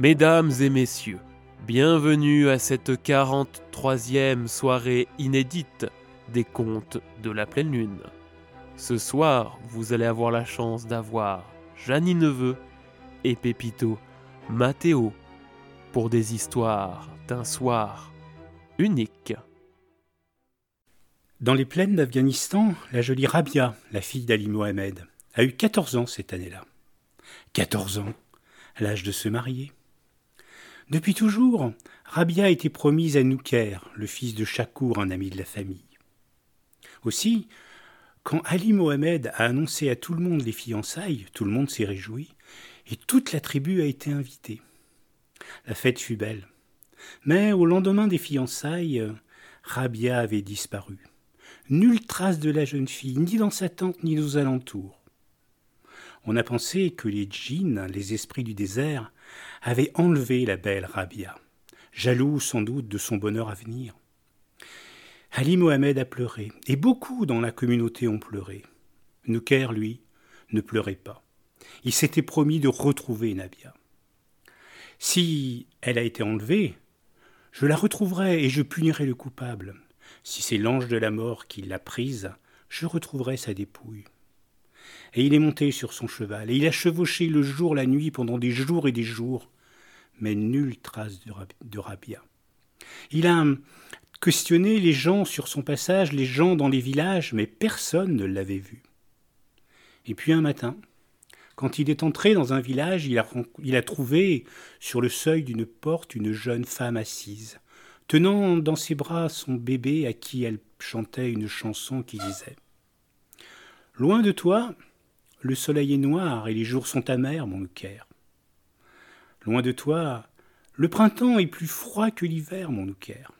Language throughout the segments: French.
Mesdames et messieurs, bienvenue à cette 43e soirée inédite des contes de la pleine lune. Ce soir, vous allez avoir la chance d'avoir Jeannie Neveu et Pépito Mathéo pour des histoires d'un soir unique. Dans les plaines d'Afghanistan, la jolie Rabia, la fille d'Ali Mohamed, a eu 14 ans cette année-là. 14 ans, à l'âge de se marier. Depuis toujours, Rabia été promise à Nouker, le fils de Chakour, un ami de la famille. Aussi, quand Ali Mohamed a annoncé à tout le monde les fiançailles, tout le monde s'est réjoui, et toute la tribu a été invitée. La fête fut belle. Mais au lendemain des fiançailles, Rabia avait disparu. Nulle trace de la jeune fille, ni dans sa tente, ni aux alentours. On a pensé que les djinns, les esprits du désert, avaient enlevé la belle Rabia, jaloux sans doute de son bonheur à venir. Ali Mohamed a pleuré, et beaucoup dans la communauté ont pleuré. Nuker, lui, ne pleurait pas. Il s'était promis de retrouver Nabia. Si elle a été enlevée, je la retrouverai et je punirai le coupable. Si c'est l'ange de la mort qui l'a prise, je retrouverai sa dépouille. Et il est monté sur son cheval, et il a chevauché le jour, la nuit, pendant des jours et des jours, mais nulle trace de, Rabia. Il a questionné les gens sur son passage, les gens dans les villages, mais personne ne l'avait vu. Et puis un matin, quand il est entré dans un village, il a, trouvé sur le seuil d'une porte une jeune femme assise, tenant dans ses bras son bébé à qui elle chantait une chanson qui disait Loin de toi, le soleil est noir et les jours sont amers, mon Caire. Loin de toi, le printemps est plus froid que l'hiver, mon Caire.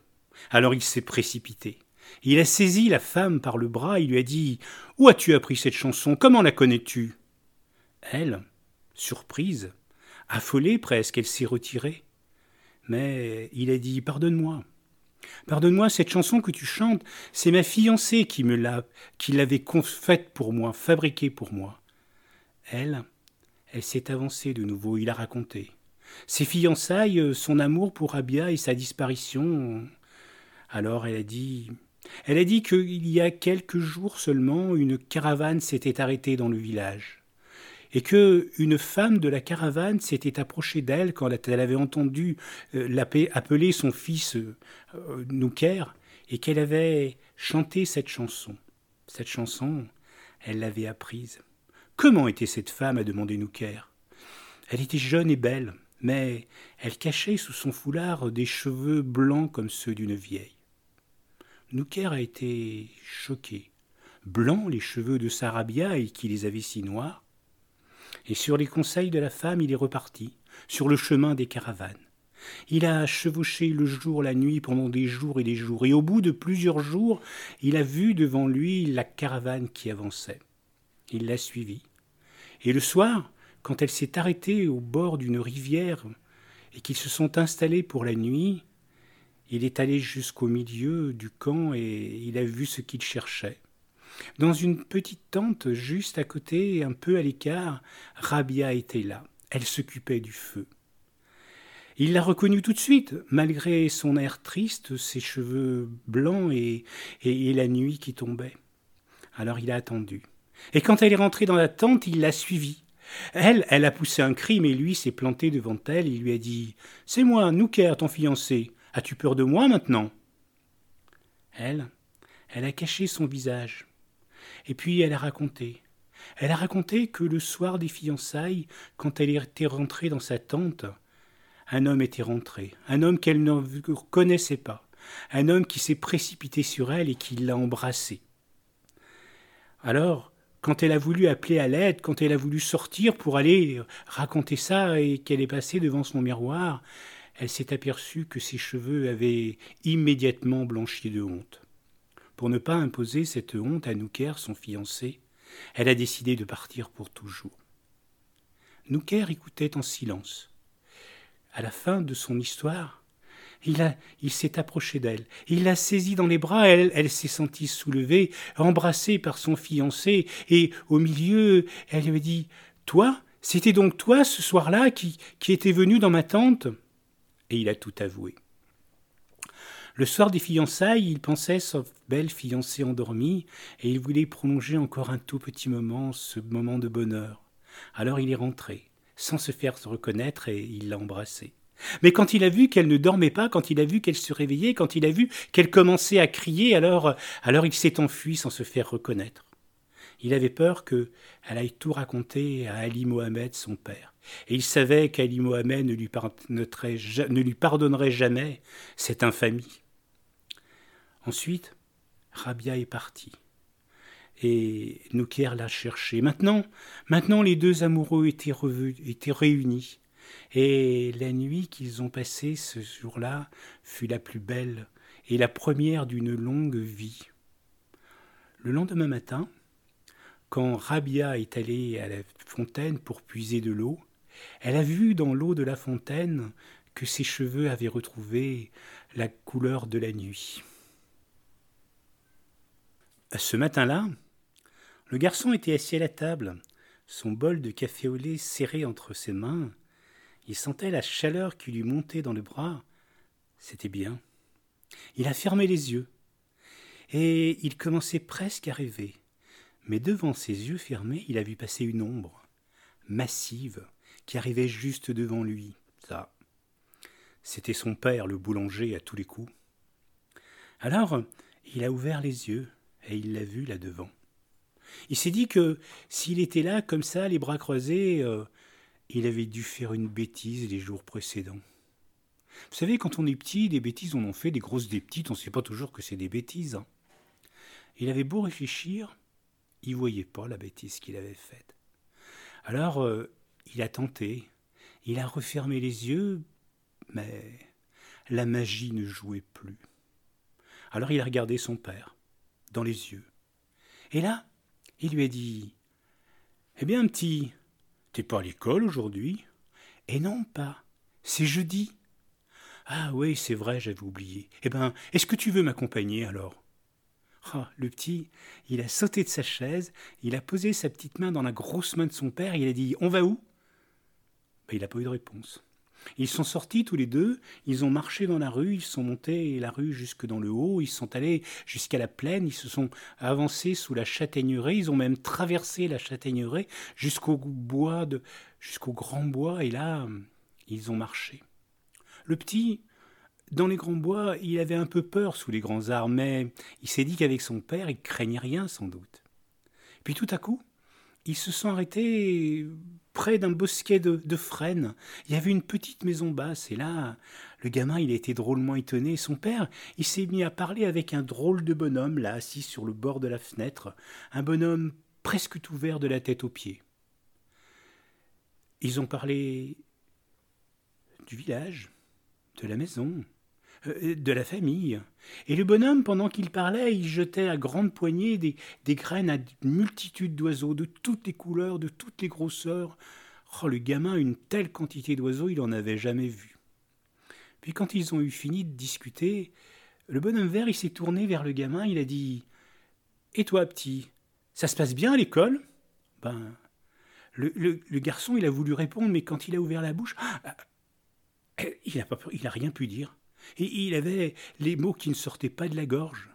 Alors il s'est précipité. Il a saisi la femme par le bras et lui a dit Où as-tu appris cette chanson? Comment la connais-tu? Elle, surprise, affolée presque, elle s'est retirée. Mais il a dit Pardonne-moi. Pardonne-moi, cette chanson que tu chantes, c'est ma fiancée qui me l'a, qui l'avait faite pour moi, fabriquée pour moi. Elle, elle s'est avancée de nouveau, il a raconté. Ses fiançailles, son amour pour Abia et sa disparition. Alors elle a dit. Elle a dit qu'il y a quelques jours seulement, une caravane s'était arrêtée dans le village et que une femme de la caravane s'était approchée d'elle quand elle avait entendu euh, appeler son fils euh, Nouker et qu'elle avait chanté cette chanson. Cette chanson, elle l'avait apprise. Comment était cette femme? a demandé Nouker. Elle était jeune et belle, mais elle cachait sous son foulard des cheveux blancs comme ceux d'une vieille. Nouker a été choqué. Blancs les cheveux de Sarabia et qui les avait si noirs et sur les conseils de la femme il est reparti, sur le chemin des caravanes. Il a chevauché le jour, la nuit, pendant des jours et des jours, et au bout de plusieurs jours, il a vu devant lui la caravane qui avançait. Il l'a suivie. Et le soir, quand elle s'est arrêtée au bord d'une rivière et qu'ils se sont installés pour la nuit, il est allé jusqu'au milieu du camp et il a vu ce qu'il cherchait. Dans une petite tente juste à côté, un peu à l'écart, Rabia était là. Elle s'occupait du feu. Il l'a reconnue tout de suite, malgré son air triste, ses cheveux blancs et, et, la nuit qui tombait. Alors il a attendu. Et quand elle est rentrée dans la tente, il l'a suivie. Elle, elle a poussé un cri, mais lui s'est planté devant elle. Il lui a dit C'est moi, Nouker, ton fiancé. As-tu peur de moi maintenant? Elle, elle a caché son visage. Et puis elle a raconté. Elle a raconté que le soir des fiançailles, quand elle était rentrée dans sa tente, un homme était rentré, un homme qu'elle ne connaissait pas, un homme qui s'est précipité sur elle et qui l'a embrassée. Alors, quand elle a voulu appeler à l'aide, quand elle a voulu sortir pour aller raconter ça et qu'elle est passée devant son miroir, elle s'est aperçue que ses cheveux avaient immédiatement blanchi de honte. Pour ne pas imposer cette honte à Nouker, son fiancé, elle a décidé de partir pour toujours. Nouker écoutait en silence. À la fin de son histoire, il, s'est approché d'elle, il l'a saisie dans les bras, elle, s'est sentie soulevée, embrassée par son fiancé, et au milieu, elle lui a dit Toi, C'était donc toi, ce soir-là, qui, qui était venu dans ma tente? Et il a tout avoué. Le soir des fiançailles, il pensait sa belle fiancée endormie, et il voulait prolonger encore un tout petit moment ce moment de bonheur. Alors il est rentré, sans se faire reconnaître, et il l'a embrassée. Mais quand il a vu qu'elle ne dormait pas, quand il a vu qu'elle se réveillait, quand il a vu qu'elle commençait à crier, alors, alors il s'est enfui sans se faire reconnaître. Il avait peur que elle aille tout raconter à Ali Mohamed, son père. Et il savait qu'Ali Mohamed ne lui, ne lui pardonnerait jamais cette infamie. Ensuite, Rabia est parti. Et Nouker l'a cherché. Maintenant, maintenant les deux amoureux étaient réunis. Et la nuit qu'ils ont passée ce jour-là fut la plus belle et la première d'une longue vie. Le lendemain matin, quand Rabia est allée à la fontaine pour puiser de l'eau, elle a vu dans l'eau de la fontaine que ses cheveux avaient retrouvé la couleur de la nuit. Ce matin-là, le garçon était assis à la table, son bol de café au lait serré entre ses mains. Il sentait la chaleur qui lui montait dans le bras. C'était bien. Il a fermé les yeux. Et il commençait presque à rêver. Mais devant ses yeux fermés, il a vu passer une ombre, massive, qui arrivait juste devant lui. Ça. C'était son père, le boulanger, à tous les coups. Alors, il a ouvert les yeux et il l'a vu là devant. Il s'est dit que s'il était là comme ça, les bras croisés, euh, il avait dû faire une bêtise les jours précédents. Vous savez, quand on est petit, des bêtises, on en fait, des grosses, des petites, on ne sait pas toujours que c'est des bêtises. Hein. Il avait beau réfléchir, il voyait pas la bêtise qu'il avait faite. Alors, euh, il a tenté, il a refermé les yeux, mais la magie ne jouait plus. Alors il a regardé son père dans les yeux. Et là, il lui a dit Eh bien, petit, t'es pas à l'école aujourd'hui Eh non, pas. C'est jeudi. Ah oui, c'est vrai, j'avais oublié. Eh bien, est-ce que tu veux m'accompagner alors? Ah, le petit, il a sauté de sa chaise, il a posé sa petite main dans la grosse main de son père, et il a dit On va où? Ben, Il n'a pas eu de réponse. Ils sont sortis tous les deux, ils ont marché dans la rue, ils sont montés la rue jusque dans le haut, ils sont allés jusqu'à la plaine, ils se sont avancés sous la châtaigneraie, ils ont même traversé la châtaigneraie jusqu'au bois de, jusqu'au grand bois, et là, ils ont marché. Le petit, dans les grands bois, il avait un peu peur sous les grands arbres, mais il s'est dit qu'avec son père, il craignait rien sans doute. Puis tout à coup, ils se sont arrêtés près d'un bosquet de, frênes. Il y avait une petite maison basse, et là, le gamin, il été drôlement étonné. Son père, il s'est mis à parler avec un drôle de bonhomme, là, assis sur le bord de la fenêtre, un bonhomme presque tout vert de la tête aux pieds. Ils ont parlé du village, de la maison, de la famille. Et le bonhomme, pendant qu'il parlait, il jetait à grandes poignées des, graines à une multitude d'oiseaux, de toutes les couleurs, de toutes les grosseurs. Oh, le gamin, une telle quantité d'oiseaux, il n'en avait jamais vu. Puis quand ils ont eu fini de discuter, le bonhomme vert, il s'est tourné vers le gamin, il a dit Et toi, petit, ça se passe bien à l'école? Ben. Le, garçon, il a voulu répondre, mais quand il a ouvert la bouche, ah, il n'a il a rien pu dire et il avait les mots qui ne sortaient pas de la gorge.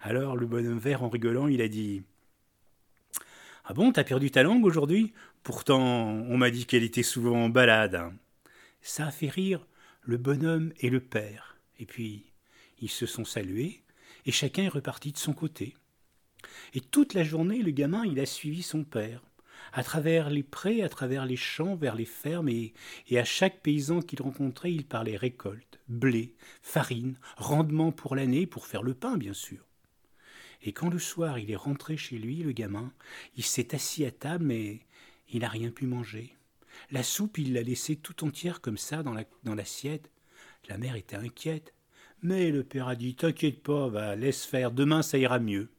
Alors le bonhomme vert, en rigolant, il a dit Ah bon, t'as perdu ta langue aujourd'hui? Pourtant, on m'a dit qu'elle était souvent en balade. Ça a fait rire le bonhomme et le père. Et puis, ils se sont salués, et chacun est reparti de son côté. Et toute la journée, le gamin, il a suivi son père à travers les prés, à travers les champs, vers les fermes, et, à chaque paysan qu'il rencontrait, il parlait récolte, blé, farine, rendement pour l'année, pour faire le pain, bien sûr. Et quand le soir il est rentré chez lui, le gamin, il s'est assis à table, mais il n'a rien pu manger. La soupe, il l'a laissée tout entière comme ça dans l'assiette. La, mère était inquiète. Mais le père a dit T'inquiète pas, va, laisse faire, demain ça ira mieux.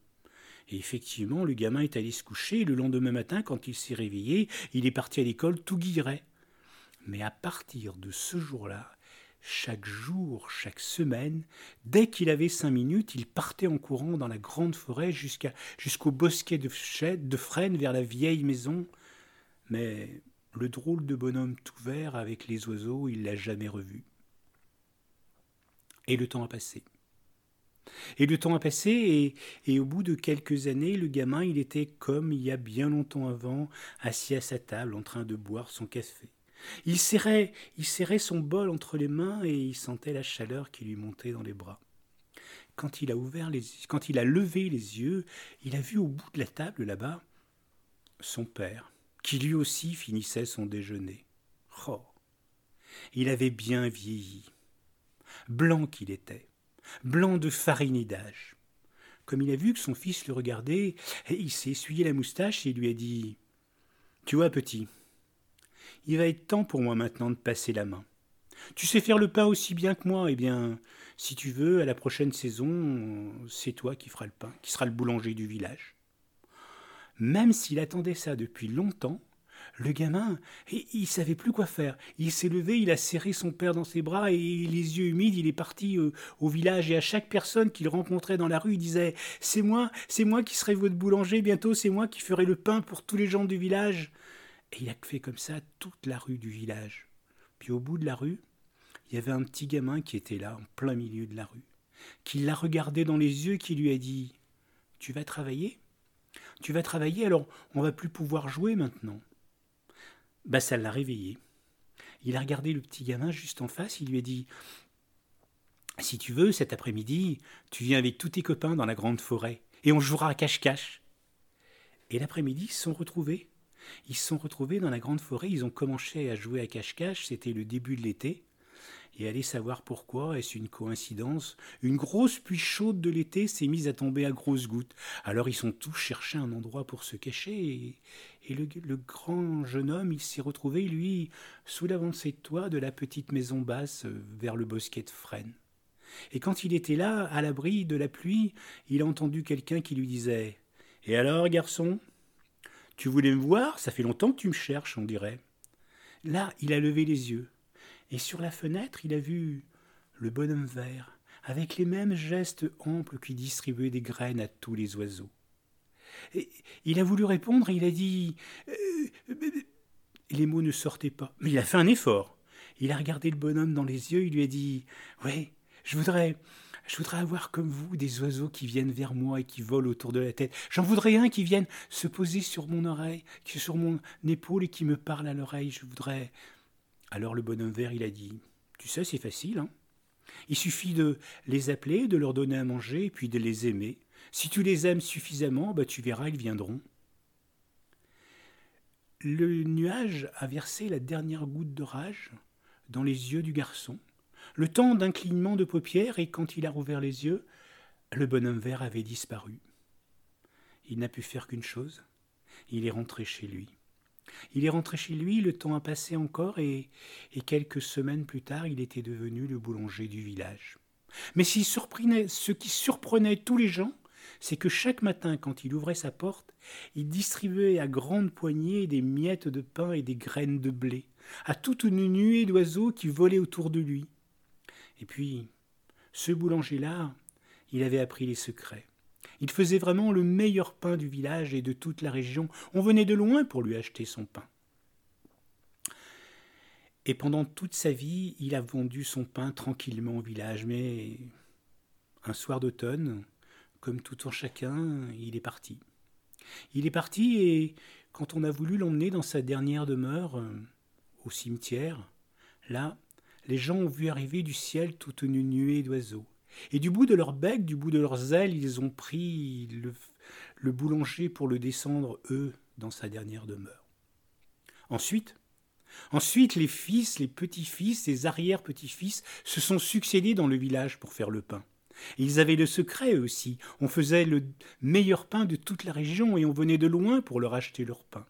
Et effectivement, le gamin est allé se coucher, et le lendemain matin, quand il s'est réveillé, il est parti à l'école tout guilleret. Mais à partir de ce jour-là, chaque jour, chaque semaine, dès qu'il avait cinq minutes, il partait en courant dans la grande forêt jusqu'au bosquet de, de frênes vers la vieille maison. Mais le drôle de bonhomme tout vert avec les oiseaux, il l'a jamais revu. Et le temps a passé. Et le temps a passé, et, et, au bout de quelques années, le gamin, il était comme il y a bien longtemps avant, assis à sa table en train de boire son café. Il serrait, il serrait son bol entre les mains et il sentait la chaleur qui lui montait dans les bras. Quand il a ouvert quand il a levé les yeux, il a vu au bout de la table là-bas son père, qui lui aussi finissait son déjeuner. Oh, il avait bien vieilli. Blanc qu'il était, blanc de farinidage. Comme il a vu que son fils le regardait, il s'est essuyé la moustache et lui a dit Tu vois, petit, il va être temps pour moi maintenant de passer la main. Tu sais faire le pain aussi bien que moi, eh bien, si tu veux, à la prochaine saison, c'est toi qui feras le pain, qui sera le boulanger du village. Même s'il attendait ça depuis longtemps, le gamin, il savait plus quoi faire. Il s'est levé, il a serré son père dans ses bras et les yeux humides, il est parti euh, au village et à chaque personne qu'il rencontrait dans la rue, il disait "C'est moi, c'est moi qui serai votre boulanger bientôt, c'est moi qui ferai le pain pour tous les gens du village." Et il a fait comme ça toute la rue du village. Puis au bout de la rue, il y avait un petit gamin qui était là, en plein milieu de la rue, qui l'a regardé dans les yeux, qui lui a dit Tu vas travailler? Tu vas travailler, alors on va plus pouvoir jouer maintenant. Bah ça l'a réveillé. Il a regardé le petit gamin juste en face, il lui a dit Si tu veux, cet après-midi, tu viens avec tous tes copains dans la grande forêt, et on jouera à cache-cache. Et l'après-midi, ils se sont retrouvés. Ils se sont retrouvés dans la grande forêt, ils ont commencé à jouer à cache-cache, c'était le début de l'été. Et allez savoir pourquoi, est-ce une coïncidence? Une grosse pluie chaude de l'été s'est mise à tomber à grosses gouttes. Alors ils sont tous cherchés un endroit pour se cacher, et, le, grand jeune homme, il s'est retrouvé, lui, sous l'avancée de toit de la petite maison basse euh, vers le bosquet de frêne. Et quand il était là, à l'abri de la pluie, il a entendu quelqu'un qui lui disait Et alors, garçon Tu voulais me voir Ça fait longtemps que tu me cherches, on dirait. Là, il a levé les yeux et sur la fenêtre il a vu le bonhomme vert, avec les mêmes gestes amples qui distribuaient des graines à tous les oiseaux. Il a voulu répondre et il a dit euh, Les mots ne sortaient pas. Mais il a fait un effort. Il a regardé le bonhomme dans les yeux, il lui a dit Oui, je voudrais. Je voudrais avoir comme vous des oiseaux qui viennent vers moi et qui volent autour de la tête. J'en voudrais un qui vienne se poser sur mon oreille, sur mon épaule et qui me parle à l'oreille. Je voudrais alors le bonhomme vert, il a dit Tu sais, c'est facile, hein Il suffit de les appeler, de leur donner à manger, et puis de les aimer. Si tu les aimes suffisamment, bah, tu verras, ils viendront. Le nuage a versé la dernière goutte de rage dans les yeux du garçon. Le temps d'un clignement de paupières, et quand il a rouvert les yeux, le bonhomme vert avait disparu. Il n'a pu faire qu'une chose il est rentré chez lui. Il est rentré chez lui, le temps a passé encore, et, et quelques semaines plus tard, il était devenu le boulanger du village. Mais ce qui surprenait tous les gens, c'est que chaque matin, quand il ouvrait sa porte, il distribuait à grandes poignées des miettes de pain et des graines de blé, à toute une nuée d'oiseaux qui volaient autour de lui. Et puis, ce boulanger-là, il avait appris les secrets. Il faisait vraiment le meilleur pain du village et de toute la région. On venait de loin pour lui acheter son pain. Et pendant toute sa vie, il a vendu son pain tranquillement au village. Mais un soir d'automne, comme tout en chacun, il est parti. Il est parti et quand on a voulu l'emmener dans sa dernière demeure, euh, au cimetière, là, les gens ont vu arriver du ciel toute une nuée d'oiseaux. Et du bout de leur bec, du bout de leurs ailes, ils ont pris le, boulanger pour le descendre, eux, dans sa dernière demeure. Ensuite, ensuite, les fils, les petits-fils, les arrière-petits-fils se sont succédés dans le village pour faire le pain. ils avaient le secret aussi. On faisait le meilleur pain de toute la région et on venait de loin pour leur acheter leur pain.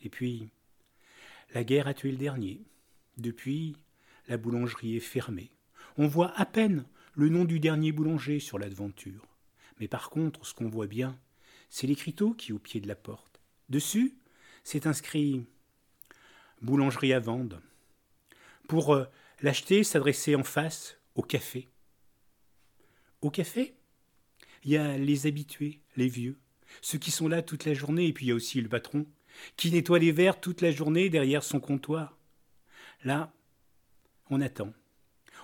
Et puis, la guerre a tué le dernier. Depuis, la boulangerie est fermée. On voit à peine le nom du dernier boulanger sur l'aventure. Mais par contre, ce qu'on voit bien, c'est l'écriteau qui est au pied de la porte. Dessus, c'est inscrit Boulangerie à vendre. Pour euh, l'acheter, s'adresser en face au café. Au café, il y a les habitués, les vieux, ceux qui sont là toute la journée, et puis il y a aussi le patron, qui nettoie les verres toute la journée derrière son comptoir. Là, on attend.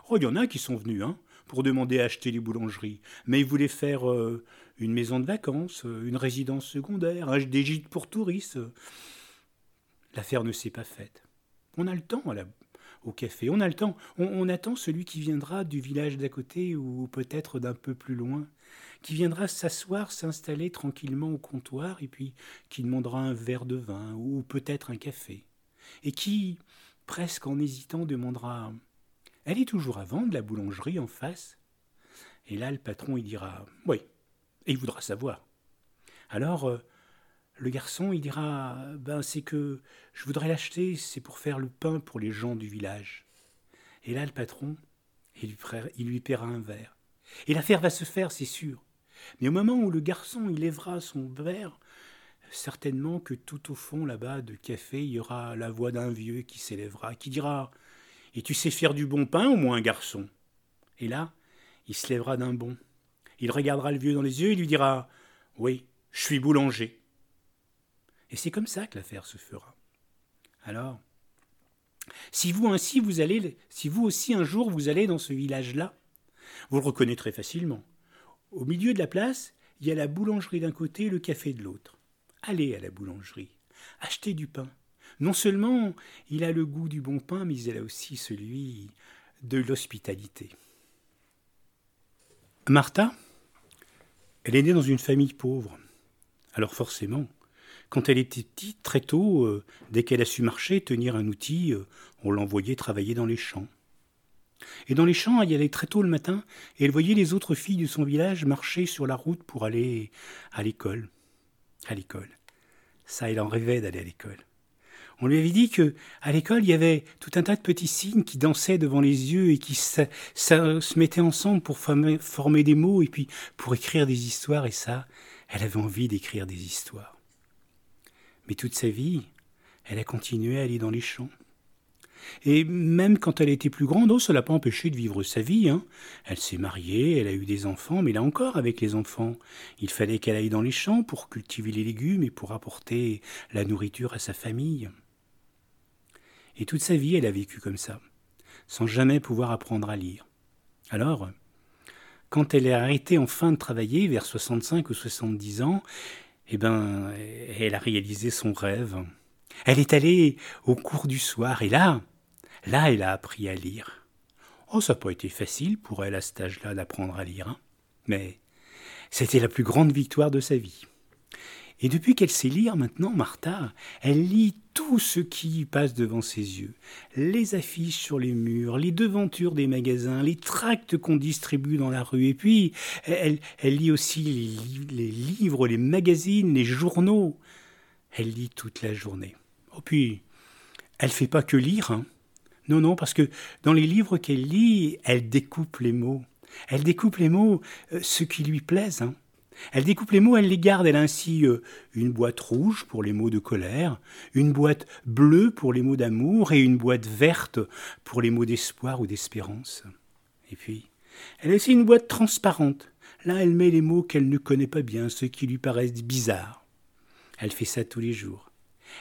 Oh, il y en a qui sont venus, hein, pour demander à acheter les boulangeries. Mais ils voulaient faire euh, une maison de vacances, euh, une résidence secondaire, des gîtes pour touristes. L'affaire ne s'est pas faite. On a le temps au café, on a le temps. On, attend celui qui viendra du village d'à côté ou peut-être d'un peu plus loin, qui viendra s'asseoir, s'installer tranquillement au comptoir et puis qui demandera un verre de vin ou peut-être un café. Et qui, presque en hésitant, demandera Elle est toujours à vendre, la boulangerie en face? Et là, le patron, il dira Oui, et il voudra savoir. Alors, euh, le garçon, il dira Ben, c'est que je voudrais l'acheter, c'est pour faire le pain pour les gens du village. Et là, le patron, il lui, il lui paiera un verre. Et l'affaire va se faire, c'est sûr. Mais au moment où le garçon il lèvera son verre, certainement que tout au fond là-bas de café, il y aura la voix d'un vieux qui s'élèvera, qui dira Et tu sais faire du bon pain au moins, garçon? Et là, il se lèvera d'un bond. Il regardera le vieux dans les yeux et lui dira Oui, je suis boulanger. Et c'est comme ça que l'affaire se fera. Alors, si vous ainsi vous allez, si vous aussi un jour vous allez dans ce village-là, vous le reconnaîtrez facilement. Au milieu de la place, il y a la boulangerie d'un côté et le café de l'autre. Allez à la boulangerie, achetez du pain. Non seulement il a le goût du bon pain, mais il a aussi celui de l'hospitalité. Martha, elle est née dans une famille pauvre. Alors forcément, quand elle était petite, très tôt, euh, dès qu'elle a su marcher, tenir un outil, euh, on l'envoyait travailler dans les champs. Et dans les champs, elle y allait très tôt le matin, et elle voyait les autres filles de son village marcher sur la route pour aller à l'école. À l'école. Ça, elle en rêvait d'aller à l'école. On lui avait dit que à l'école il y avait tout un tas de petits signes qui dansaient devant les yeux et qui se, mettaient ensemble pour former des mots et puis pour écrire des histoires et ça, elle avait envie d'écrire des histoires. Mais toute sa vie, elle a continué à aller dans les champs. Et même quand elle était plus grande, oh, ça l'a pas empêché de vivre sa vie. Hein. Elle s'est mariée, elle a eu des enfants, mais là encore, avec les enfants, il fallait qu'elle aille dans les champs pour cultiver les légumes et pour apporter la nourriture à sa famille. Et toute sa vie, elle a vécu comme ça, sans jamais pouvoir apprendre à lire. Alors, quand elle est arrêtée enfin de travailler, vers 65 ou 70 ans, eh ben, elle a réalisé son rêve. Elle est allée au cours du soir, et là, Là, elle a appris à lire. Oh, ça n'a pas été facile pour elle à cet âge-là d'apprendre à lire, hein. mais c'était la plus grande victoire de sa vie. Et depuis qu'elle sait lire maintenant, Martha, elle lit tout ce qui passe devant ses yeux. Les affiches sur les murs, les devantures des magasins, les tracts qu'on distribue dans la rue. Et puis, elle, lit aussi les, les, livres, les magazines, les journaux. Elle lit toute la journée. Oh, puis, elle fait pas que lire. Hein. Non, non, parce que dans les livres qu'elle lit, elle découpe les mots. Elle découpe les mots, euh, ce qui lui plaise. Hein. Elle découpe les mots, elle les garde. Elle a ainsi euh, une boîte rouge pour les mots de colère, une boîte bleue pour les mots d'amour et une boîte verte pour les mots d'espoir ou d'espérance. Et puis, elle a aussi une boîte transparente. Là, elle met les mots qu'elle ne connaît pas bien, ceux qui lui paraissent bizarres. Elle fait ça tous les jours.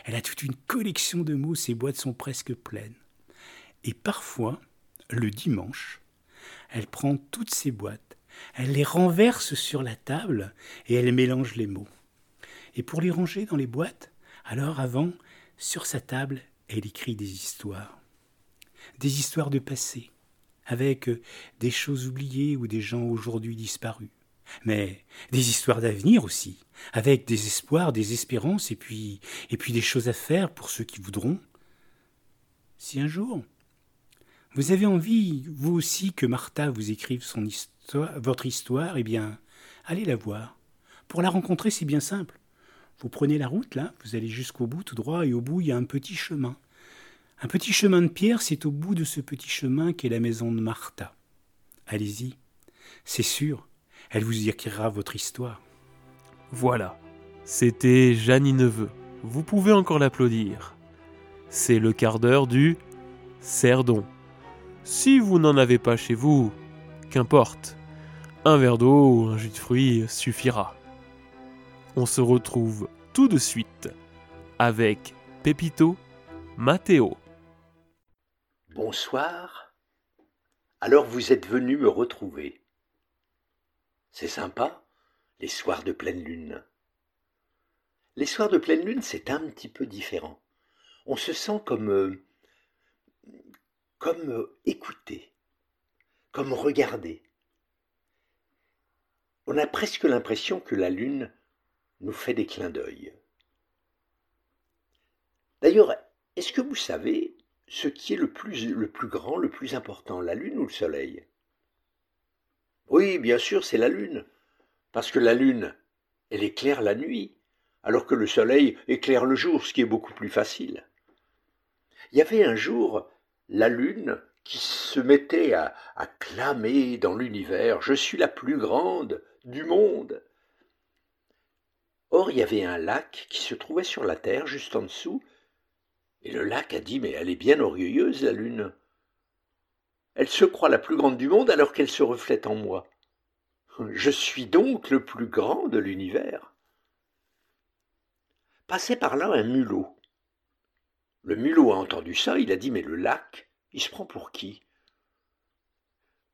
Elle a toute une collection de mots, ses boîtes sont presque pleines. Et parfois, le dimanche, elle prend toutes ces boîtes, elle les renverse sur la table et elle mélange les mots. Et pour les ranger dans les boîtes, alors avant, sur sa table, elle écrit des histoires. Des histoires de passé, avec des choses oubliées ou des gens aujourd'hui disparus. Mais des histoires d'avenir aussi, avec des espoirs, des espérances et puis, et puis des choses à faire pour ceux qui voudront. Si un jour vous avez envie, vous aussi, que Martha vous écrive son histoire, votre histoire? Eh bien, allez la voir. Pour la rencontrer, c'est bien simple. Vous prenez la route, là, vous allez jusqu'au bout, tout droit, et au bout, il y a un petit chemin. Un petit chemin de pierre, c'est au bout de ce petit chemin qu'est la maison de Martha. Allez-y, c'est sûr, elle vous écrira votre histoire. Voilà, c'était Jeannie Neveu. Vous pouvez encore l'applaudir. C'est le quart d'heure du Cerdon. Si vous n'en avez pas chez vous, qu'importe, un verre d'eau ou un jus de fruits suffira. On se retrouve tout de suite avec Pépito, Mathéo. Bonsoir. Alors vous êtes venu me retrouver. C'est sympa, les soirs de pleine lune. Les soirs de pleine lune, c'est un petit peu différent. On se sent comme euh, comme euh, écouté, comme regardé. On a presque l'impression que la lune nous fait des clins d'œil. D'ailleurs, est-ce que vous savez ce qui est le plus, le plus grand, le plus important, la lune ou le soleil? Oui, bien sûr, c'est la lune, parce que la lune, elle éclaire la nuit, alors que le soleil éclaire le jour, ce qui est beaucoup plus facile. Il y avait un jour la lune qui se mettait à, clamer dans l'univers Je suis la plus grande du monde. Or, il y avait un lac qui se trouvait sur la terre, juste en dessous, et le lac a dit Mais elle est bien orgueilleuse, la lune. Elle se croit la plus grande du monde alors qu'elle se reflète en moi. Je suis donc le plus grand de l'univers. Passait par là un mulot. Le mulot a entendu ça, il a dit Mais le lac, il se prend pour qui?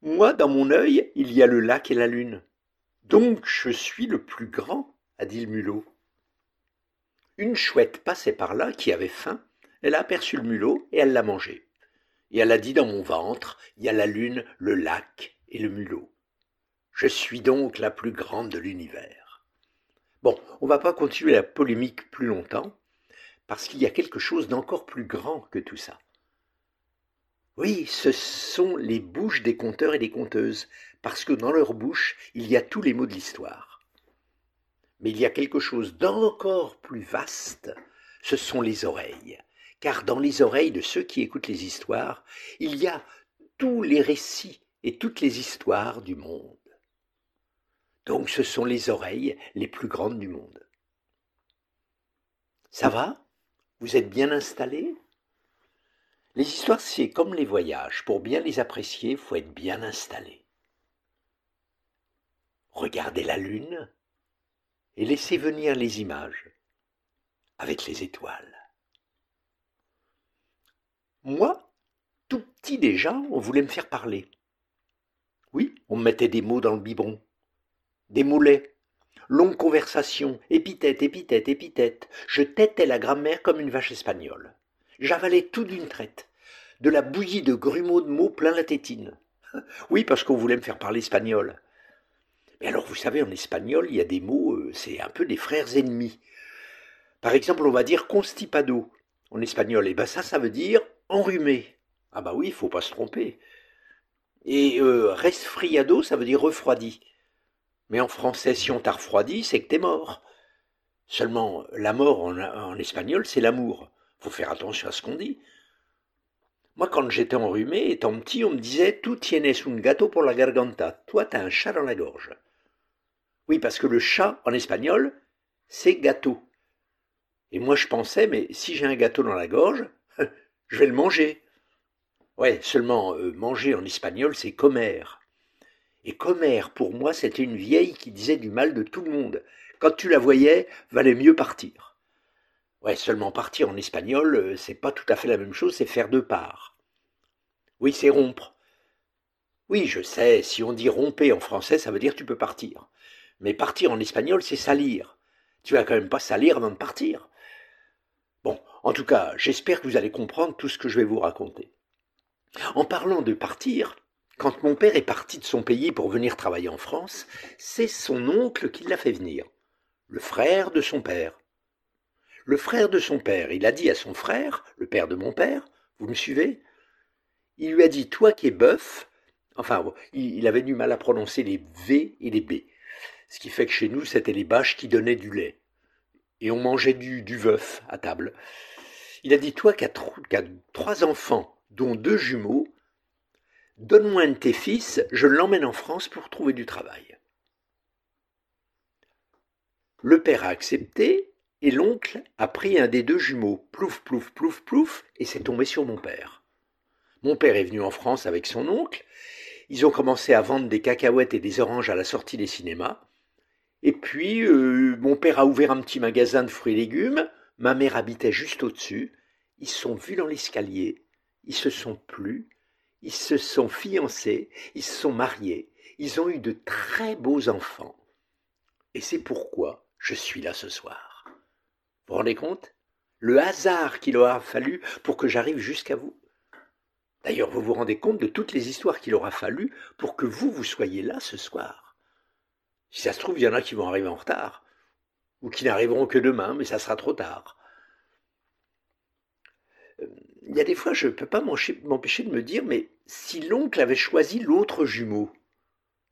Moi, dans mon œil, il y a le lac et la lune. Donc je suis le plus grand, a dit le mulot. Une chouette passait par là qui avait faim. Elle a aperçu le mulot et elle l'a mangé. Et elle a dit dans mon ventre, il y a la lune, le lac et le mulot. Je suis donc la plus grande de l'univers. Bon, on va pas continuer la polémique plus longtemps, parce qu'il y a quelque chose d'encore plus grand que tout ça. Oui, ce sont les bouches des conteurs et des conteuses, parce que dans leur bouche, il y a tous les mots de l'histoire. Mais il y a quelque chose d'encore plus vaste, ce sont les oreilles, car dans les oreilles de ceux qui écoutent les histoires, il y a tous les récits et toutes les histoires du monde. Donc ce sont les oreilles les plus grandes du monde. Ça va? Vous êtes bien installés les histoires, c'est comme les voyages. Pour bien les apprécier, il faut être bien installé. Regardez la lune et laissez venir les images avec les étoiles. Moi, tout petit déjà, on voulait me faire parler. Oui, on me mettait des mots dans le biberon, des moulets, longue conversation, épithète, épithète, épithète. Je têtais la grammaire comme une vache espagnole. J'avalais tout d'une traite de la bouillie de grumeaux de mots plein la tétine. Oui, parce qu'on voulait me faire parler espagnol. Mais alors, vous savez, en espagnol, il y a des mots, euh, c'est un peu des frères ennemis. Par exemple, on va dire constipado en espagnol. Et ben ça, ça veut dire enrhumé. Ah bah oui, il faut pas se tromper. Et euh, resfriado, ça veut dire refroidi. Mais en français, si on t'a refroidi, c'est que t'es mort. Seulement, la mort en, espagnol, c'est l'amour. Faut faire attention à ce qu'on dit. Moi, quand j'étais enrhumé, étant petit, on me disait Tout tienes un gâteau pour la garganta. Toi, t'as un chat dans la gorge. Oui, parce que le chat, en espagnol, c'est gâteau. Et moi, je pensais Mais si j'ai un gâteau dans la gorge, je vais le manger. Ouais, seulement euh, manger en espagnol, c'est comer. Et comer, pour moi, c'était une vieille qui disait du mal de tout le monde. Quand tu la voyais, valait mieux partir. Ouais, seulement partir en espagnol, euh, c'est pas tout à fait la même chose, c'est faire deux parts. Oui, c'est rompre. Oui, je sais, si on dit romper en français, ça veut dire tu peux partir. Mais partir en espagnol, c'est salir. Tu vas quand même pas salir avant de partir. Bon, en tout cas, j'espère que vous allez comprendre tout ce que je vais vous raconter. En parlant de partir, quand mon père est parti de son pays pour venir travailler en France, c'est son oncle qui l'a fait venir, le frère de son père. Le frère de son père, il a dit à son frère, le père de mon père, vous me suivez? Il lui a dit Toi qui es bœuf, enfin, il avait du mal à prononcer les V et les B. Ce qui fait que chez nous, c'était les bâches qui donnaient du lait. Et on mangeait du, du veuf à table. Il a dit Toi qui as, trois enfants, dont deux jumeaux, donne-moi un de tes fils, je l'emmène en France pour trouver du travail. Le père a accepté et l'oncle a pris un des deux jumeaux, plouf, plouf, plouf, plouf, et c'est tombé sur mon père. Mon père est venu en France avec son oncle. Ils ont commencé à vendre des cacahuètes et des oranges à la sortie des cinémas. Et puis, euh, mon père a ouvert un petit magasin de fruits et légumes. Ma mère habitait juste au-dessus. Ils se sont vus dans l'escalier. Ils se sont plu. Ils se sont fiancés. Ils se sont mariés. Ils ont eu de très beaux enfants. Et c'est pourquoi je suis là ce soir. Vous vous rendez compte? Le hasard qu'il aura fallu pour que j'arrive jusqu'à vous. D'ailleurs, vous vous rendez compte de toutes les histoires qu'il aura fallu pour que vous, vous soyez là ce soir. Si ça se trouve, il y en a qui vont arriver en retard, ou qui n'arriveront que demain, mais ça sera trop tard. Il y a des fois, je ne peux pas m'empêcher de me dire, mais si l'oncle avait choisi l'autre jumeau,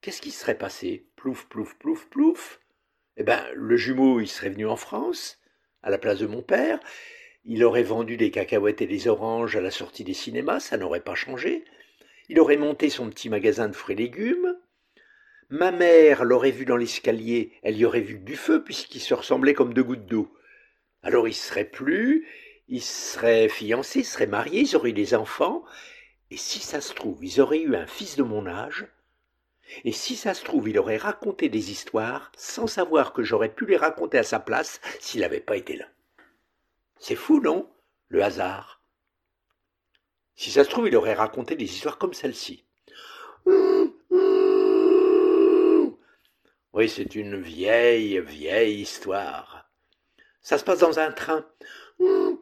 qu'est-ce qui serait passé? Plouf, plouf, plouf, plouf. Eh bien, le jumeau, il serait venu en France, à la place de mon père, il aurait vendu des cacahuètes et des oranges à la sortie des cinémas, ça n'aurait pas changé. Il aurait monté son petit magasin de fruits et légumes. Ma mère l'aurait vu dans l'escalier, elle y aurait vu du feu puisqu'ils se ressemblaient comme deux gouttes d'eau. Alors il serait plus, ils seraient fiancés, ils seraient mariés, ils auraient eu des enfants. Et si ça se trouve, ils auraient eu un fils de mon âge. Et si ça se trouve, il aurait raconté des histoires sans savoir que j'aurais pu les raconter à sa place s'il n'avait pas été là. C'est fou, non Le hasard? Si ça se trouve, il aurait raconté des histoires comme celle-ci. Oui, c'est une vieille, vieille histoire. Ça se passe dans un train. Oui,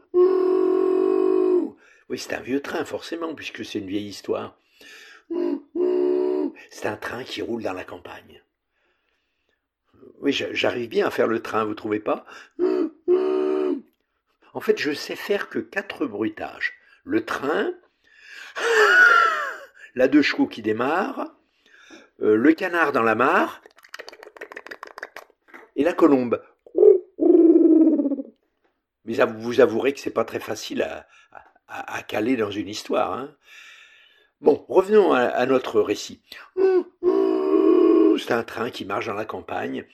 c'est un vieux train, forcément, puisque c'est une vieille histoire. C'est un train qui roule dans la campagne. Oui, j'arrive bien à faire le train, vous trouvez pas? En fait, je sais faire que quatre bruitages. Le train, la deux chevaux qui démarre, euh, le canard dans la mare et la colombe. Mais vous avouerez que c'est pas très facile à, caler dans une histoire. Hein. Bon, revenons à notre récit. C'est un train qui marche dans la campagne,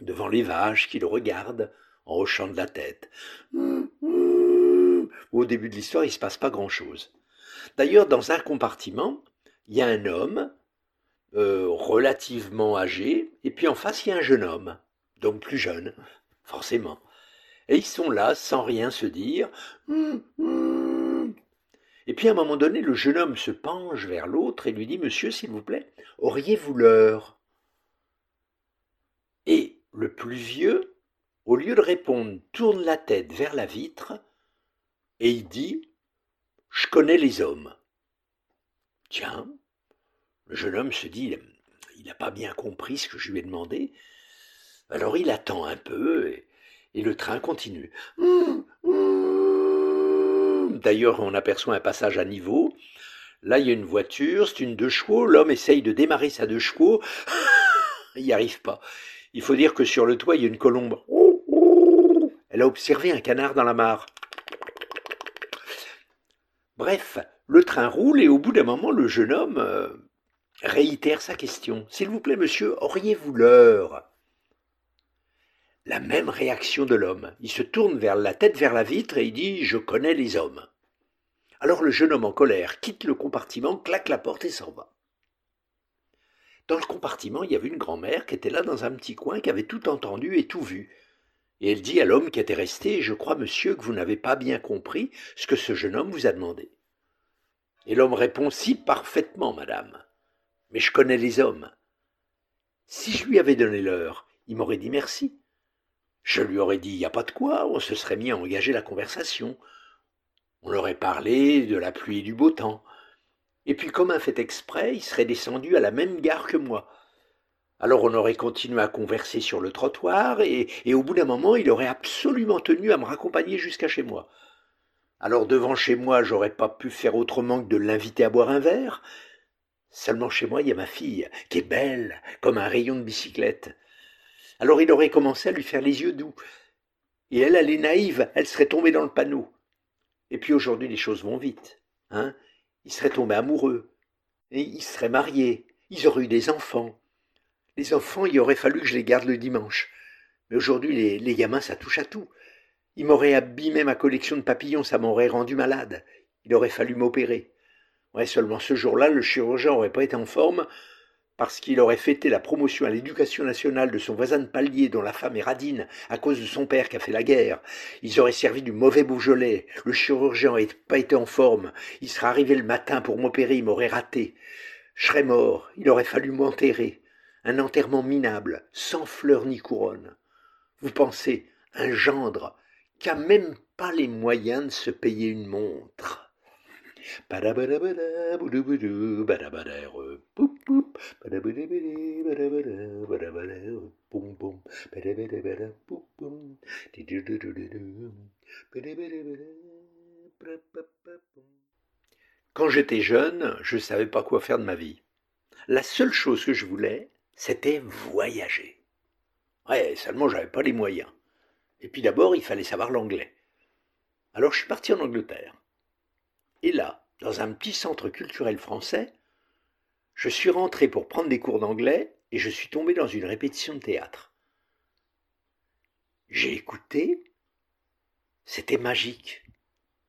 devant les vaches qui le regardent en hochant de la tête. Au début de l'histoire, il ne se passe pas grand-chose. D'ailleurs, dans un compartiment, il y a un homme euh, relativement âgé, et puis en face, il y a un jeune homme, donc plus jeune, forcément. Et ils sont là sans rien se dire. Et puis à un moment donné, le jeune homme se penche vers l'autre et lui dit Monsieur, s'il vous plaît, auriez-vous l'heure? Et le plus vieux au lieu de répondre, tourne la tête vers la vitre et il dit Je connais les hommes. Tiens, le jeune homme se dit Il n'a pas bien compris ce que je lui ai demandé. Alors il attend un peu le train continue. D'ailleurs, on aperçoit un passage à niveau. Là, il y a une voiture, c'est une deux chevaux. L'homme essaye de démarrer sa deux chevaux. il n'y arrive pas. Il faut dire que sur le toit, il y a une colombe. Elle a observé un canard dans la mare. Bref, le train roule et au bout d'un moment, le jeune homme euh, réitère sa question. S'il vous plaît, monsieur, auriez-vous l'heure? La même réaction de l'homme. Il se tourne vers la tête vers la vitre et il dit Je connais les hommes. Alors le jeune homme en colère quitte le compartiment, claque la porte et s'en va. Dans le compartiment, il y avait une grand-mère qui était là dans un petit coin, qui avait tout entendu et tout vu. Et elle dit à l'homme qui était resté, Je crois, monsieur, que vous n'avez pas bien compris ce que ce jeune homme vous a demandé. Et l'homme répond, Si parfaitement, madame. Mais je connais les hommes. Si je lui avais donné l'heure, il m'aurait dit merci. Je lui aurais dit, il n'y a pas de quoi, on se serait mis à engager la conversation. On aurait parlé de la pluie et du beau temps. Et puis, comme un fait exprès, il serait descendu à la même gare que moi. Alors on aurait continué à converser sur le trottoir, et, au bout d'un moment, il aurait absolument tenu à me raccompagner jusqu'à chez moi. Alors devant chez moi, j'aurais pas pu faire autrement que de l'inviter à boire un verre. Seulement chez moi, il y a ma fille, qui est belle, comme un rayon de bicyclette. Alors il aurait commencé à lui faire les yeux doux. Et elle, elle est naïve, elle serait tombée dans le panneau. Et puis aujourd'hui, les choses vont vite. Hein ils seraient tombés amoureux. Et ils seraient mariés. Ils auraient eu des enfants. Les enfants, il aurait fallu que je les garde le dimanche. Mais aujourd'hui, les, les gamins, ça touche à tout. Ils m'auraient abîmé ma collection de papillons, ça m'aurait rendu malade. Il aurait fallu m'opérer. Ouais, seulement ce jour-là, le chirurgien n'aurait pas été en forme. Parce qu'il aurait fêté la promotion à l'éducation nationale de son voisin de palier dont la femme est radine à cause de son père qui a fait la guerre. Ils auraient servi du mauvais Beaujolais. Le chirurgien n'aurait pas été en forme. Il serait arrivé le matin pour m'opérer, il m'aurait raté. Je serais mort. Il aurait fallu m'enterrer. Un enterrement minable, sans fleurs ni couronne. Vous pensez, un gendre qui a même pas les moyens de se payer une montre. Quand j'étais jeune, je ne savais pas quoi faire de ma vie. La seule chose que je voulais, c'était voyager. Ouais, seulement j'avais pas les moyens. Et puis d'abord, il fallait savoir l'anglais. Alors je suis parti en Angleterre. Et là, dans un petit centre culturel français, je suis rentré pour prendre des cours d'anglais et je suis tombé dans une répétition de théâtre. J'ai écouté, c'était magique.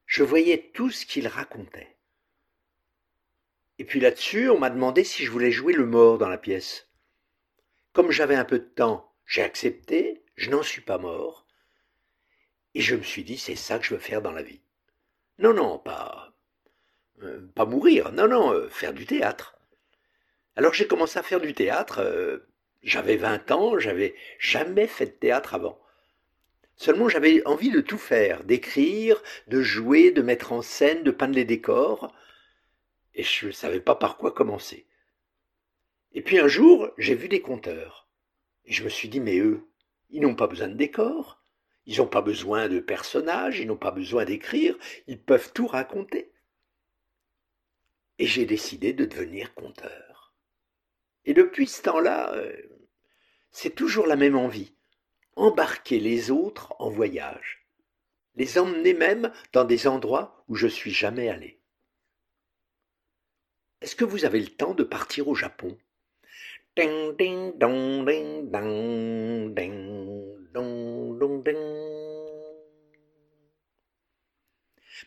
Je voyais tout ce qu'il racontait. Et puis là-dessus, on m'a demandé si je voulais jouer le mort dans la pièce. Comme j'avais un peu de temps, j'ai accepté, je n'en suis pas mort. Et je me suis dit, c'est ça que je veux faire dans la vie. Non, non, pas, euh, pas mourir, non, non, euh, faire du théâtre. Alors j'ai commencé à faire du théâtre, euh, j'avais 20 ans, j'avais jamais fait de théâtre avant. Seulement j'avais envie de tout faire, d'écrire, de jouer, de mettre en scène, de peindre les décors, et je ne savais pas par quoi commencer. Et puis un jour, j'ai vu des conteurs, et je me suis dit, mais eux, ils n'ont pas besoin de décors, ils n'ont pas besoin de personnages, ils n'ont pas besoin d'écrire, ils peuvent tout raconter et j'ai décidé de devenir conteur. Et depuis ce temps-là, euh, c'est toujours la même envie, embarquer les autres en voyage, les emmener même dans des endroits où je suis jamais allé. Est-ce que vous avez le temps de partir au Japon?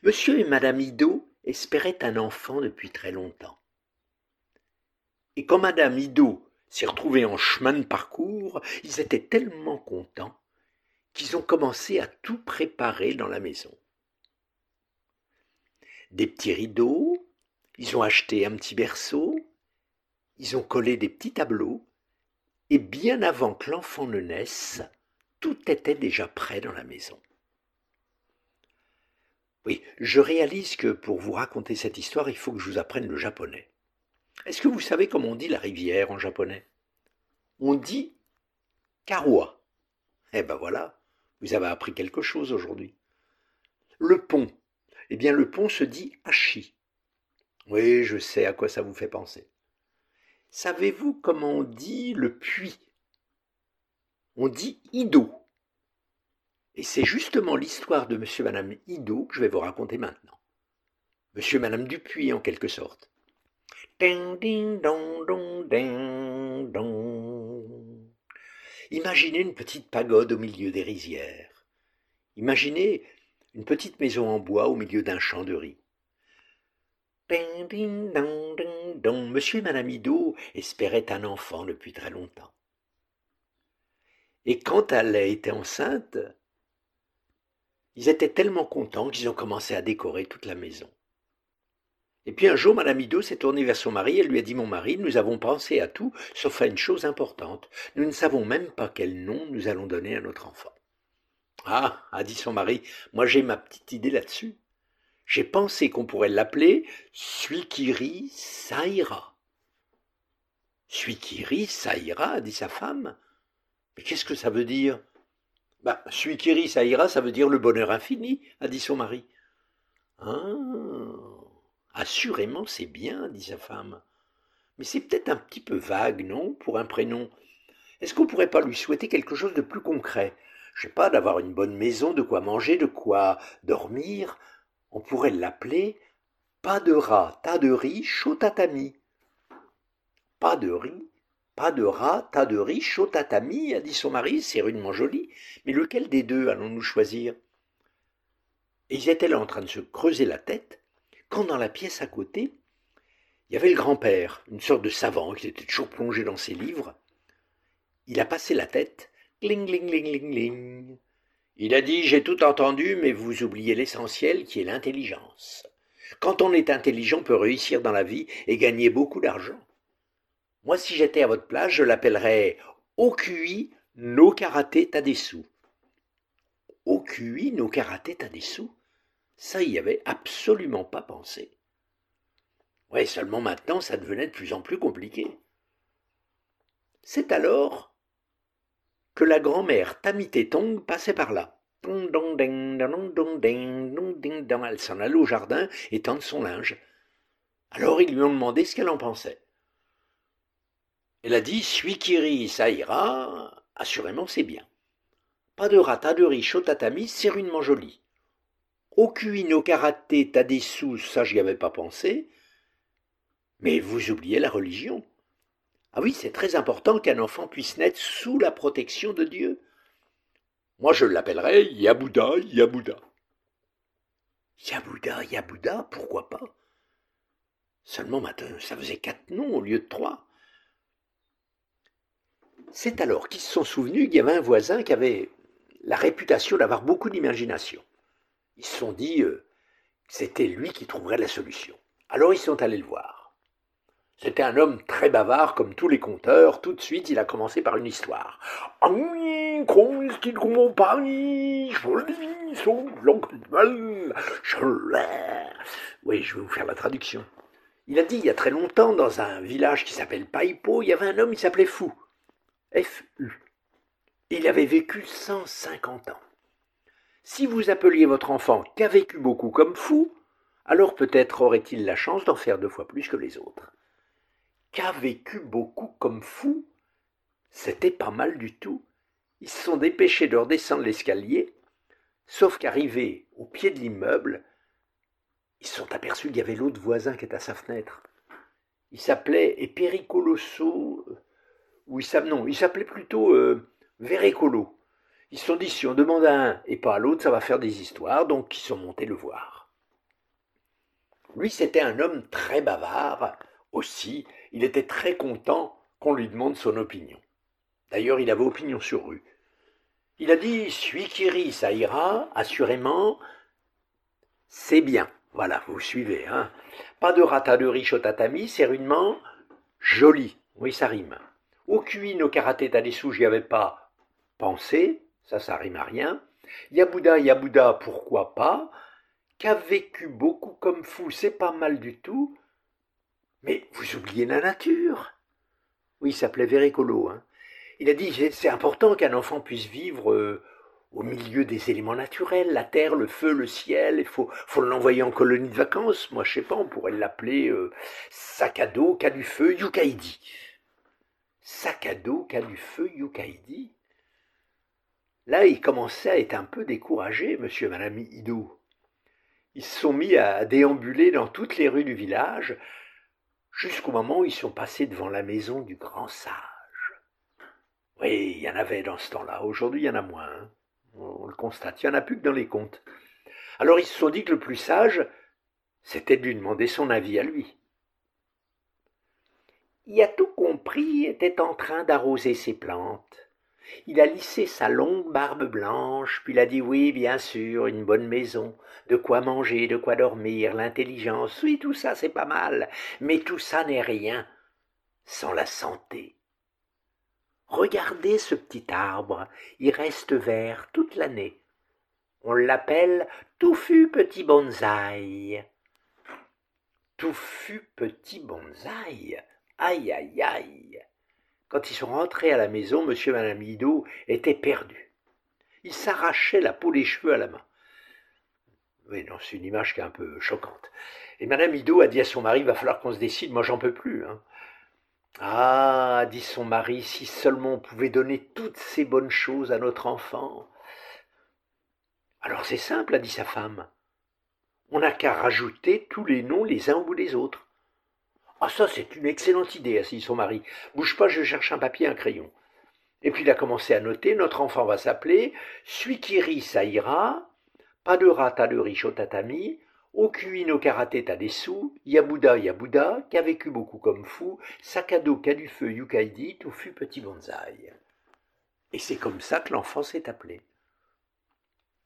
Monsieur et Madame Ido espérait un enfant depuis très longtemps. Et quand Madame Ido s'est retrouvée en chemin de parcours, ils étaient tellement contents qu'ils ont commencé à tout préparer dans la maison. Des petits rideaux, ils ont acheté un petit berceau, ils ont collé des petits tableaux, et bien avant que l'enfant ne naisse, tout était déjà prêt dans la maison. Oui, je réalise que pour vous raconter cette histoire, il faut que je vous apprenne le japonais. Est-ce que vous savez comment on dit la rivière en japonais? On dit Karua. Eh ben voilà, vous avez appris quelque chose aujourd'hui. Le pont. Eh bien, le pont se dit Hachi. Oui, je sais à quoi ça vous fait penser. Savez-vous comment on dit le puits? On dit Ido. Et c'est justement l'histoire de monsieur et madame Ido que je vais vous raconter maintenant. Monsieur et madame Dupuis, en quelque sorte. Imaginez une petite pagode au milieu des rizières. Imaginez une petite maison en bois au milieu d'un champ de riz. Monsieur et Madame Ido espéraient un enfant depuis très longtemps. Et quand elle était enceinte, ils étaient tellement contents qu'ils ont commencé à décorer toute la maison. Et puis un jour, Madame Ido s'est tournée vers son mari et lui a dit Mon mari, nous avons pensé à tout, sauf à une chose importante. Nous ne savons même pas quel nom nous allons donner à notre enfant. Ah, a dit son mari, moi j'ai ma petite idée là-dessus. J'ai pensé qu'on pourrait l'appeler Suikiri Saïra. Suikiri Saïra, a dit sa femme. Mais qu'est-ce que ça veut dire? Bah, ça ira, ça veut dire le bonheur infini, a dit son mari. Ah, assurément, c'est bien, dit sa femme. Mais c'est peut-être un petit peu vague, non, pour un prénom? Est-ce qu'on pourrait pas lui souhaiter quelque chose de plus concret? Je sais pas, d'avoir une bonne maison, de quoi manger, de quoi dormir. On pourrait l'appeler pas de rat, tas de riz, chaud tatami. Pas de riz, de rat, tas de riz, chaud tatami, a dit son mari, c'est rudement joli. Mais lequel des deux allons-nous choisir? Et ils étaient là en train de se creuser la tête, quand dans la pièce à côté, Il y avait le grand-père, une sorte de savant qui était toujours plongé dans ses livres. Il a passé la tête. Gling, gling, gling, gling, gling. Il a dit J'ai tout entendu, mais vous oubliez l'essentiel qui est l'intelligence. Quand on est intelligent, on peut réussir dans la vie et gagner beaucoup d'argent. Moi, si j'étais à votre place, je l'appellerais OQI no karaté Tadesu. OQI no karaté Tadesu Ça, n'y avait absolument pas pensé. Ouais, seulement maintenant, ça devenait de plus en plus compliqué. C'est alors que la grand-mère Tamitetong passait par là. Elle s'en allait au jardin et tendre son linge. Alors ils lui ont demandé ce qu'elle en pensait. Elle a dit Suikiri, ça ira, assurément c'est bien. Pas de rata de au tatami, c'est rudement joli. Au karaté, t'as des sous, ça j'y avais pas pensé. Mais vous oubliez la religion. Ah oui, c'est très important qu'un enfant puisse naître sous la protection de Dieu. Moi, je l'appellerais Yabouda, Yabouda. Yabouda, Yabouda, pourquoi pas? Seulement maintenant, ça faisait quatre noms au lieu de trois. C'est alors qu'ils se sont souvenus qu'il y avait un voisin qui avait la réputation d'avoir beaucoup d'imagination. Ils se sont dit euh, c'était lui qui trouverait la solution. Alors ils sont allés le voir. C'était un homme très bavard comme tous les conteurs. Tout de suite, il a commencé par une histoire. Oui, je vais vous faire la traduction. Il a dit il y a très longtemps, dans un village qui s'appelle Paipo, il y avait un homme qui s'appelait Fou. F-U. Il avait vécu 150 ans. Si vous appeliez votre enfant qui a vécu beaucoup comme fou, alors peut-être aurait-il la chance d'en faire deux fois plus que les autres qu'a vécu beaucoup comme fou. C'était pas mal du tout. Ils se sont dépêchés de redescendre l'escalier, sauf qu'arrivés au pied de l'immeuble, ils se sont aperçus qu'il y avait l'autre voisin qui était à sa fenêtre. Il s'appelait Epéricolosso, ou non, il s'appelait plutôt euh. Ils se sont dit, si on demande à un et pas à l'autre, ça va faire des histoires, donc ils sont montés le voir. Lui, c'était un homme très bavard, aussi, il était très content qu'on lui demande son opinion. D'ailleurs, il avait opinion sur rue. Il a dit Suikiri, ça ira, assurément, c'est bien. Voilà, vous suivez, hein. Pas de rataderie au tatami, c'est rudement joli. Oui, ça rime. Okui no karaté sous, j'y avais pas pensé, ça, ça rime à rien. Yabuda, Yabuda, pourquoi pas? Qu'a vécu beaucoup comme fou, c'est pas mal du tout. Mais vous oubliez la nature. Oui, il s'appelait Véricolo. Hein. Il a dit c'est important qu'un enfant puisse vivre euh, au milieu des éléments naturels, la terre, le feu, le ciel. Il faut, faut l'envoyer en colonie de vacances. Moi, je sais pas, on pourrait l'appeler euh, sac à dos, cas du feu, Yukaidi. Sac à dos, cas du feu, Yukaidi. Là, il commençait à être un peu découragé, monsieur et madame Ido. Ils se sont mis à déambuler dans toutes les rues du village, jusqu'au moment où ils sont passés devant la maison du grand sage. Oui, il y en avait dans ce temps-là. Aujourd'hui, il y en a moins. Hein. On le constate. Il n'y en a plus que dans les contes. Alors ils se sont dit que le plus sage, c'était de lui demander son avis à lui. Il a tout compris, était en train d'arroser ses plantes. Il a lissé sa longue barbe blanche, puis il a dit oui, bien sûr, une bonne maison, de quoi manger, de quoi dormir, l'intelligence, oui, tout ça c'est pas mal, mais tout ça n'est rien sans la santé. Regardez ce petit arbre, il reste vert toute l'année. On l'appelle touffu petit bonsaï. Touffu petit bonsaï. Aïe aïe aïe. Quand ils sont rentrés à la maison, monsieur et madame Ido étaient perdus. Ils s'arrachaient la peau des cheveux à la main. Oui, non, c'est une image qui est un peu choquante. Et madame Ido a dit à son mari, va falloir qu'on se décide, moi j'en peux plus. Hein. Ah, dit son mari, si seulement on pouvait donner toutes ces bonnes choses à notre enfant. Alors c'est simple, a dit sa femme. On n'a qu'à rajouter tous les noms les uns au bout des autres. Ah ça c'est une excellente idée, a dit son mari. Bouge pas, je cherche un papier, un crayon. Et puis il a commencé à noter, notre enfant va s'appeler Suikiri Saïra, pas de rat, de riche au tatami, Okui no karaté sous, Yabuda Yabuda, qui a vécu beaucoup comme fou, Sakado feu Yukaidi, fut petit bonsaï. Et c'est comme ça que l'enfant s'est appelé.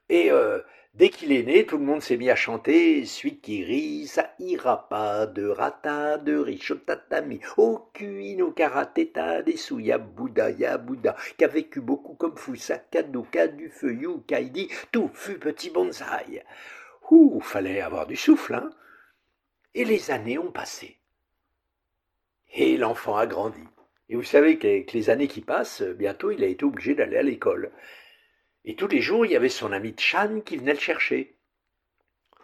Et euh, dès qu'il est né, tout le monde s'est mis à chanter Celui qui rit, ça ira pas de rata, de riche tatami, Okui no karateta, des sous, Yabuda Yabuda, qui a vécu beaucoup comme fou, Sakado feu Yukaidi, tout fut petit bonsaï. Ouh, fallait avoir du souffle, hein Et les années ont passé. Et l'enfant a grandi. Et vous savez qu'avec les années qui passent, bientôt il a été obligé d'aller à l'école. Et tous les jours, il y avait son ami Chan qui venait le chercher.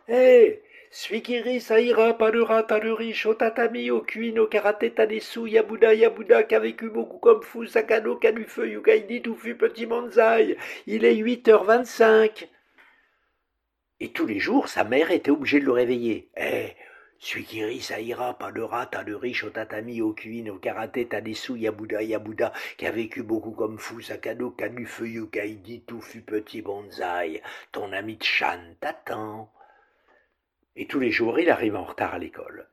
Hé Suikiri, Saira, Padura, Taduri, Shotatami, Okuin, Karate, Tadesu, Yabuda, Yabuda, beaucoup comme fou, Sakano, Kanufeu, Yukaidi, Touffu, Petit Manzai. Il est 8h25. Et tous les jours, sa mère était obligée de le réveiller. Eh, rit, ça ira, pas de rat, t'as de riche au tatami, au cuisine, au karaté, t'as des sous, Yabuda, Yabuda, qui a vécu beaucoup comme fou, Sakado, Kanu, Feuillou, Kaidi, tout fut petit bonsaï, ton ami Chan t'attend. Et tous les jours, il arrive en retard à l'école.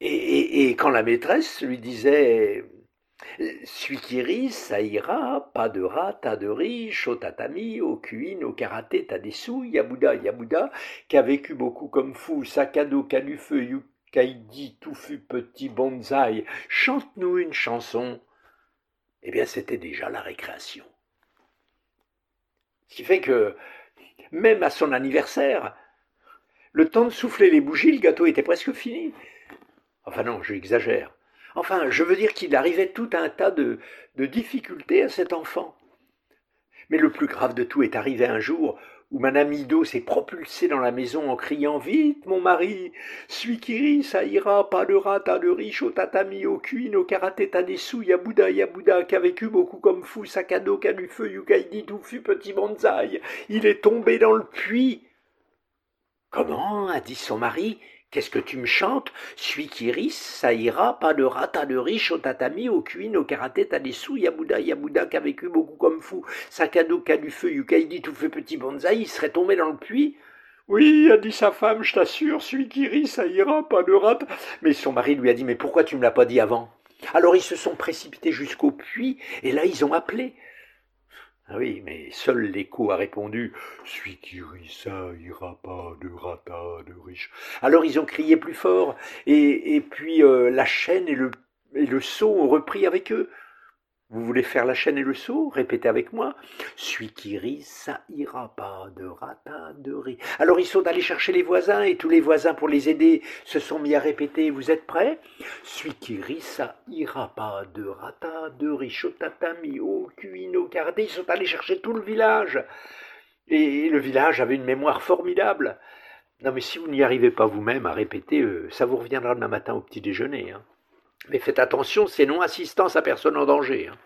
Et, quand la maîtresse lui disait celui qui ça ira, pas de rat, tas de riz, au tatami, au cuisine, au karaté, t'as des sous, Yabuda, Yabuda, qui a vécu beaucoup comme fou, Sakado, Kanufeu, Yukaidi, Touffu, petit bonsaï, chante-nous une chanson. Eh bien, c'était déjà la récréation. Ce qui fait que, même à son anniversaire, le temps de souffler les bougies, le gâteau était presque fini. Enfin non, j'exagère. Enfin, je veux dire qu'il arrivait tout un tas de, difficultés à cet enfant. Mais le plus grave de tout est arrivé un jour où Madame Ido s'est propulsée dans la maison en criant Vite, mon mari, rit, ça ira, pas de rat, tas de riche, au tatami, au cuin, au karaté, des sous, Yabuda, Yabuda, qui a vécu beaucoup comme fou, Sakado, feu, Yukaidi, fut petit bonsaï. Il est tombé dans le puits. Comment? a dit son mari Qu'est-ce que tu me chantes? Suis qui rit, ça ira, pas de rata de riche, au tatami, au cuin, au karaté, t'as des sous, Yabuda, Yabuda, qui a vécu beaucoup comme fou, Sakado, qui a du feu, Yukaidi, tout fait petit bonsaï, il serait tombé dans le puits oui, a dit sa femme, je t'assure, celui qui ça ira, pas de rata. Mais son mari lui a dit, mais pourquoi tu me l'as pas dit avant? Alors ils se sont précipités jusqu'au puits, et là ils ont appelé. Ah oui, mais seul l'écho a répondu rit ça ira pas de rata de riche. Alors ils ont crié plus fort, et, et puis euh, la chaîne et le, et le ont repris avec eux. Vous voulez faire la chaîne et le seau Répétez avec moi. Celui qui rit, ça ira pas de rata de riz. Alors ils sont allés chercher les voisins et tous les voisins pour les aider se sont mis à répéter. Vous êtes prêts? Celui qui rit, ça ira pas de rata de riz. Chotatami, cuino, cardé. Ils sont allés chercher tout le village. Et le village avait une mémoire formidable. Non mais si vous n'y arrivez pas vous-même à répéter, euh, ça vous reviendra demain matin au petit déjeuner. Hein. Mais faites attention, c'est non-assistance à personne en danger. Hein.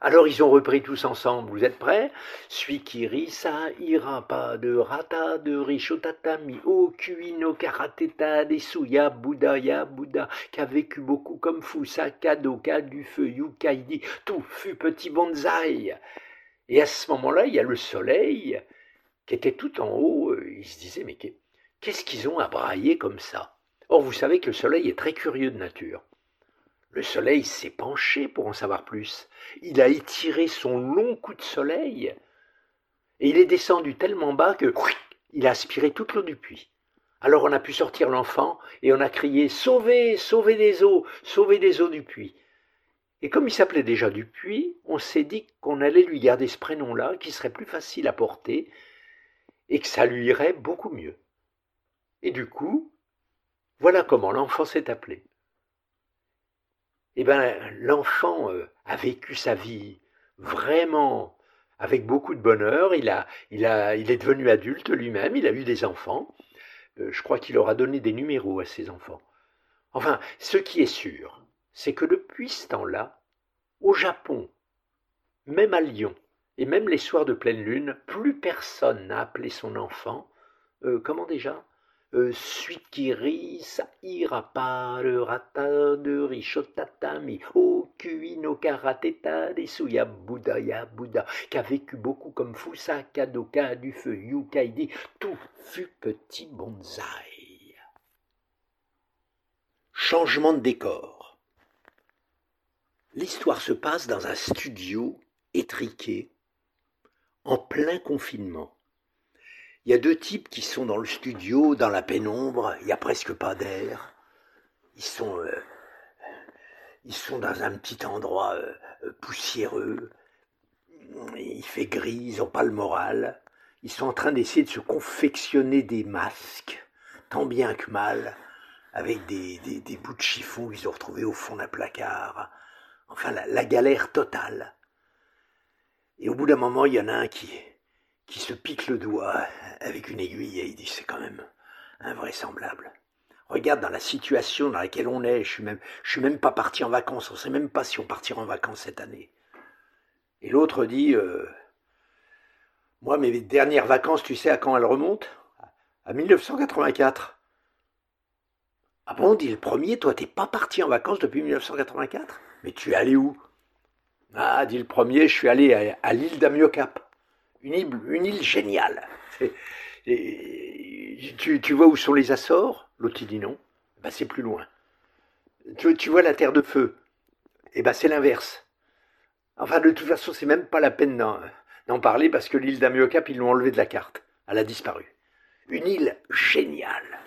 Alors ils ont repris tous ensemble. Vous êtes prêts? Qui rit, ça ira pas de rata, de richotatami, au cuino, karateta, des souya, Bouddha, ya Bouddha, qui a vécu beaucoup comme fou, Sakado, du feu, Yukaidi, tout fut petit bonsaï. Et à ce moment-là, il y a le soleil qui était tout en haut. Euh, il se disait, mais qu'est-ce qu'ils ont à brailler comme ça? Or, vous savez que le soleil est très curieux de nature. Le soleil s'est penché pour en savoir plus. Il a étiré son long coup de soleil et il est descendu tellement bas que il a aspiré toute l'eau du puits. Alors on a pu sortir l'enfant et on a crié Sauvez, sauvez des eaux, sauvez des eaux du puits. Et comme il s'appelait déjà du puits, on s'est dit qu'on allait lui garder ce prénom-là, qui serait plus facile à porter et que ça lui irait beaucoup mieux. Et du coup, voilà comment l'enfant s'est appelé eh ben, l'enfant euh, a vécu sa vie vraiment avec beaucoup de bonheur. Il, a, il, est devenu adulte lui-même, il a eu des enfants. Euh, je crois qu'il aura donné des numéros à ses enfants. Enfin, ce qui est sûr, c'est que depuis ce temps-là, au Japon, même à Lyon, et même les soirs de pleine lune, plus personne n'a appelé son enfant, euh, comment déjà? Euh, pas. Le ratin de richotatami, au cuino karateta, des souya Bouddha, ya Bouddha, qui a vécu beaucoup comme Fusa, Kadoka, du feu, Yukaidi, tout fut petit bonsaï. Changement de décor. L'histoire se passe dans un studio étriqué, en plein confinement. Il y a deux types qui sont dans le studio, dans la pénombre, il n'y a presque pas d'air. Ils sont, euh, dans un petit endroit euh, poussiéreux. Il fait gris, ils n'ont pas le moral. Ils sont en train d'essayer de se confectionner des masques, tant bien que mal, avec des, bouts de chiffon qu'ils ont retrouvés au fond d'un placard. Enfin, la, la galère totale. Et au bout d'un moment, il y en a un qui, qui se pique le doigt avec une aiguille et il dit c'est quand même invraisemblable. Regarde dans la situation dans laquelle on est, je suis même, je suis même pas parti en vacances, on sait même pas si on partira en vacances cette année. Et l'autre dit, euh, moi mes dernières vacances, tu sais à quand elles remontent? À 1984. Ah bon, dit le premier, toi t'es pas parti en vacances depuis 1984 Mais tu es allé où? Ah, dit le premier, je suis allé à, à l'île d'Amiocap une île, géniale. Tu, vois où sont les Açores? L'autre dit non. Ben, c'est plus loin. Tu, vois la terre de feu? Eh ben c'est l'inverse. Enfin, de toute façon, c'est même pas la peine d'en parler parce que l'île d'Amiocap, ils l'ont enlevée de la carte. Elle a disparu. Une île géniale.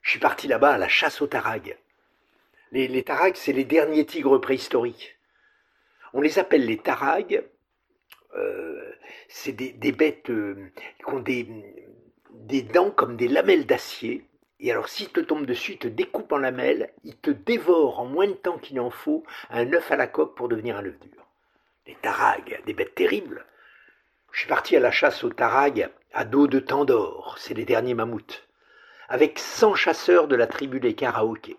Je suis parti là-bas à la chasse aux tarags. Les, tarags, c'est les derniers tigres préhistoriques. On les appelle les tarags c'est des, bêtes euh, qui ont des, des dents comme des lamelles d'acier. Et alors, s'ils te tombent dessus, ils te découpent en lamelles, ils te dévorent en moins de temps qu'il en faut un œuf à la coque pour devenir un œuf dur. Les tarags, des bêtes terribles. Je suis parti à la chasse aux tarags à dos de Tandor, c'est les derniers mammouths, avec 100 chasseurs de la tribu des karaokés.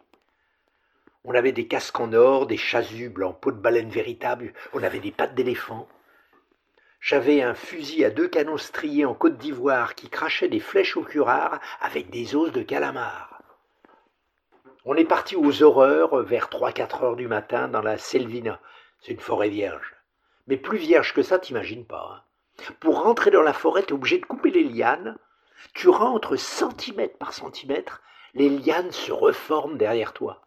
On avait des casques en or, des chasubles en peau de baleine véritable, on avait des pattes d'éléphant, j'avais un fusil à deux canons striés en Côte d'Ivoire qui crachait des flèches au curare avec des os de calamar. On est parti aux horreurs vers 3-4 heures du matin dans la Selvina. C'est une forêt vierge. Mais plus vierge que ça, t'imagines pas. Hein. Pour rentrer dans la forêt, t'es obligé de couper les lianes. Tu rentres centimètre par centimètre, les lianes se reforment derrière toi.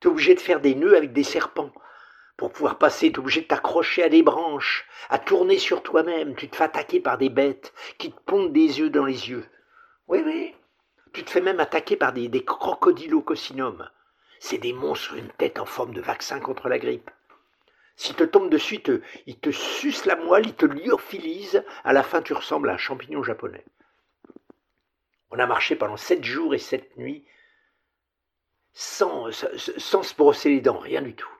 T'es obligé de faire des nœuds avec des serpents. Pour pouvoir passer, tu es obligé de t'accrocher à des branches, à tourner sur toi-même. Tu te fais attaquer par des bêtes qui te pondent des yeux dans les yeux. Oui, oui. Tu te fais même attaquer par des, des C'est des monstres, une tête en forme de vaccin contre la grippe. S'ils te tombent dessus, ils te, ils te sucent la moelle, ils te lyophilisent. À la fin, tu ressembles à un champignon japonais. On a marché pendant sept jours et sept nuits sans, sans se brosser les dents, rien du tout.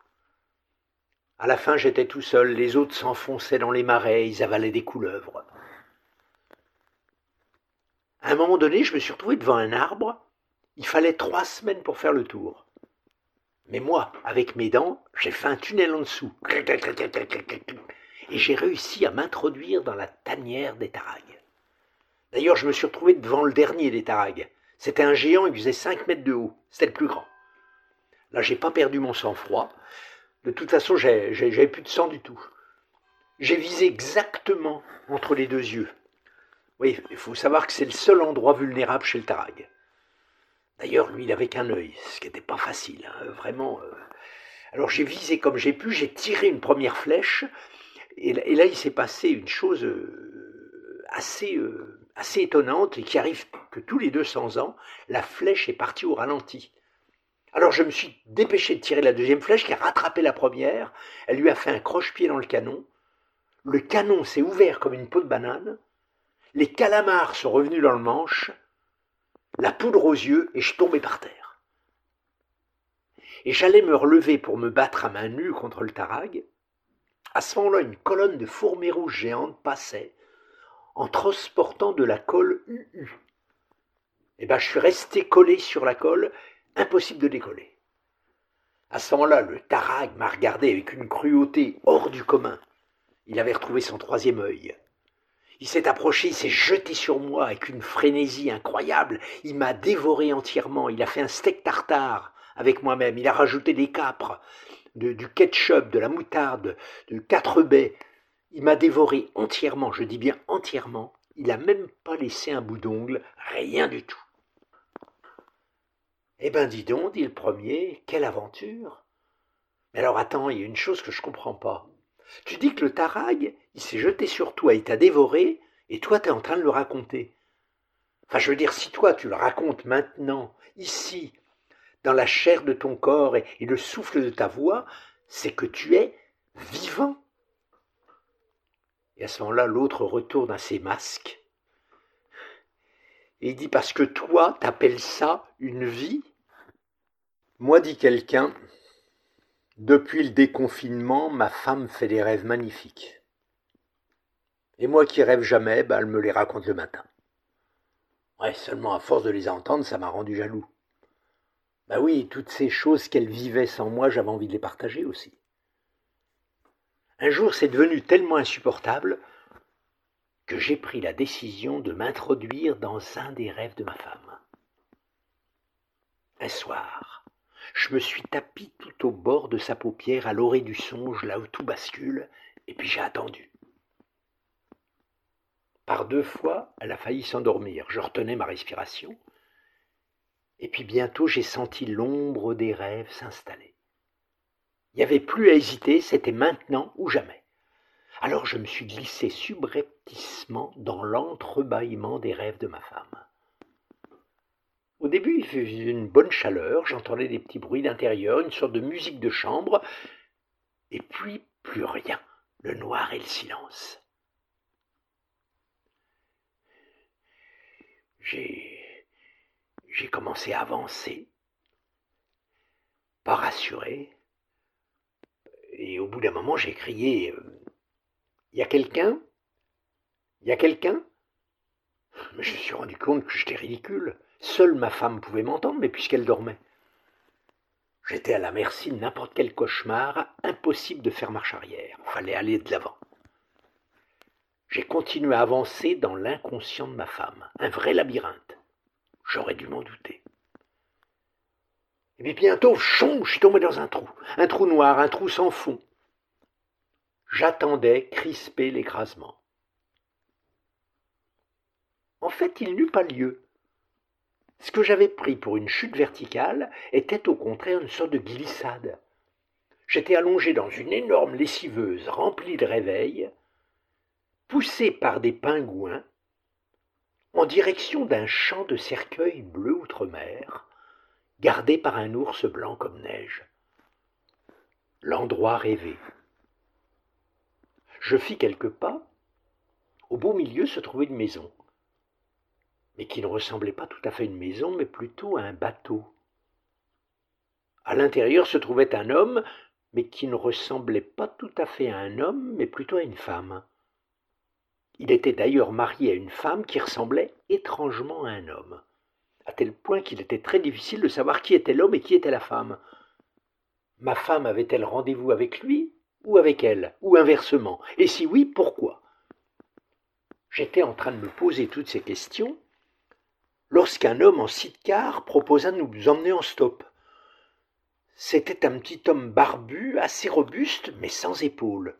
À la fin, j'étais tout seul, les autres s'enfonçaient dans les marais, ils avalaient des couleuvres. À un moment donné, je me suis retrouvé devant un arbre. Il fallait trois semaines pour faire le tour. Mais moi, avec mes dents, j'ai fait un tunnel en dessous. Et j'ai réussi à m'introduire dans la tanière des tarags. D'ailleurs, je me suis retrouvé devant le dernier des tarags. C'était un géant, il faisait 5 mètres de haut. C'était le plus grand. Là, j'ai pas perdu mon sang-froid. De toute façon, j'avais plus de sang du tout. J'ai visé exactement entre les deux yeux. Oui, il faut savoir que c'est le seul endroit vulnérable chez le tarag. D'ailleurs, lui, il avait qu'un œil, ce qui n'était pas facile, hein, vraiment. Euh. Alors j'ai visé comme j'ai pu, j'ai tiré une première flèche, et, là, il s'est passé une chose euh, assez, euh, assez étonnante et qui arrive que tous les 200 ans, la flèche est partie au ralenti. Alors je me suis dépêché de tirer la deuxième flèche qui a rattrapé la première. Elle lui a fait un croche-pied dans le canon. Le canon s'est ouvert comme une peau de banane. Les calamars sont revenus dans le manche. La poudre aux yeux et je tombais par terre. Et j'allais me relever pour me battre à main nue contre le tarag. À ce moment-là, une colonne de fourmis rouges géantes passait en transportant de la colle UU. Et eh ben, je suis resté collé sur la colle impossible de décoller. À ce moment-là, le tarag m'a regardé avec une cruauté hors du commun. Il avait retrouvé son troisième œil. Il s'est approché, il s'est jeté sur moi avec une frénésie incroyable. Il m'a dévoré entièrement. Il a fait un steak tartare avec moi-même. Il a rajouté des capres, du ketchup, de la moutarde, de quatre baies. Il m'a dévoré entièrement, je dis bien entièrement. Il n'a même pas laissé un bout d'ongle, rien du tout. Eh ben dis donc, dit le premier, quelle aventure. Mais alors attends, il y a une chose que je comprends pas. Tu dis que le tarag, il s'est jeté sur toi, il t'a dévoré, et toi tu es en train de le raconter. Enfin, je veux dire, si toi tu le racontes maintenant, ici, dans la chair de ton corps et le souffle de ta voix, c'est que tu es vivant. Et à ce moment-là, l'autre retourne à ses masques. Et il dit, parce que toi, t'appelles ça une vie Moi, dit quelqu'un, depuis le déconfinement, ma femme fait des rêves magnifiques. Et moi qui rêve jamais, ben, elle me les raconte le matin. Ouais, seulement à force de les entendre, ça m'a rendu jaloux. Ben oui, toutes ces choses qu'elle vivait sans moi, j'avais envie de les partager aussi. Un jour, c'est devenu tellement insupportable que j'ai pris la décision de m'introduire dans un des rêves de ma femme. Un soir, je me suis tapi tout au bord de sa paupière à l'orée du songe, là où tout bascule, et puis j'ai attendu. Par deux fois, elle a failli s'endormir. Je retenais ma respiration. Et puis bientôt, j'ai senti l'ombre des rêves s'installer. Il n'y avait plus à hésiter, c'était maintenant ou jamais. Alors je me suis glissé subrepticement dans l'entrebâillement des rêves de ma femme. Au début, il faisait une bonne chaleur, j'entendais des petits bruits d'intérieur, une sorte de musique de chambre, et puis plus rien, le noir et le silence. J'ai. J'ai commencé à avancer, pas rassuré, et au bout d'un moment, j'ai crié euh, y a quelqu'un? Il y a quelqu'un? Mais je me suis rendu compte que j'étais ridicule. Seule ma femme pouvait m'entendre, mais puisqu'elle dormait. J'étais à la merci de n'importe quel cauchemar, impossible de faire marche arrière. Il fallait aller de l'avant. J'ai continué à avancer dans l'inconscient de ma femme, un vrai labyrinthe. J'aurais dû m'en douter. Et puis bientôt, chon, je suis tombé dans un trou, un trou noir, un trou sans fond. J'attendais crispé l'écrasement. En fait, il n'eut pas lieu. Ce que j'avais pris pour une chute verticale était au contraire une sorte de glissade. J'étais allongé dans une énorme lessiveuse remplie de réveils, poussé par des pingouins, en direction d'un champ de cercueils bleu outre-mer, gardé par un ours blanc comme neige. L'endroit rêvé. Je fis quelques pas. Au beau milieu se trouvait une maison, mais qui ne ressemblait pas tout à fait à une maison, mais plutôt à un bateau. À l'intérieur se trouvait un homme, mais qui ne ressemblait pas tout à fait à un homme, mais plutôt à une femme. Il était d'ailleurs marié à une femme qui ressemblait étrangement à un homme à tel point qu'il était très difficile de savoir qui était l'homme et qui était la femme. Ma femme avait-elle rendez-vous avec lui? Ou avec elle, ou inversement Et si oui, pourquoi? J'étais en train de me poser toutes ces questions lorsqu'un homme en sidecar proposa de nous emmener en stop. C'était un petit homme barbu, assez robuste, mais sans épaules.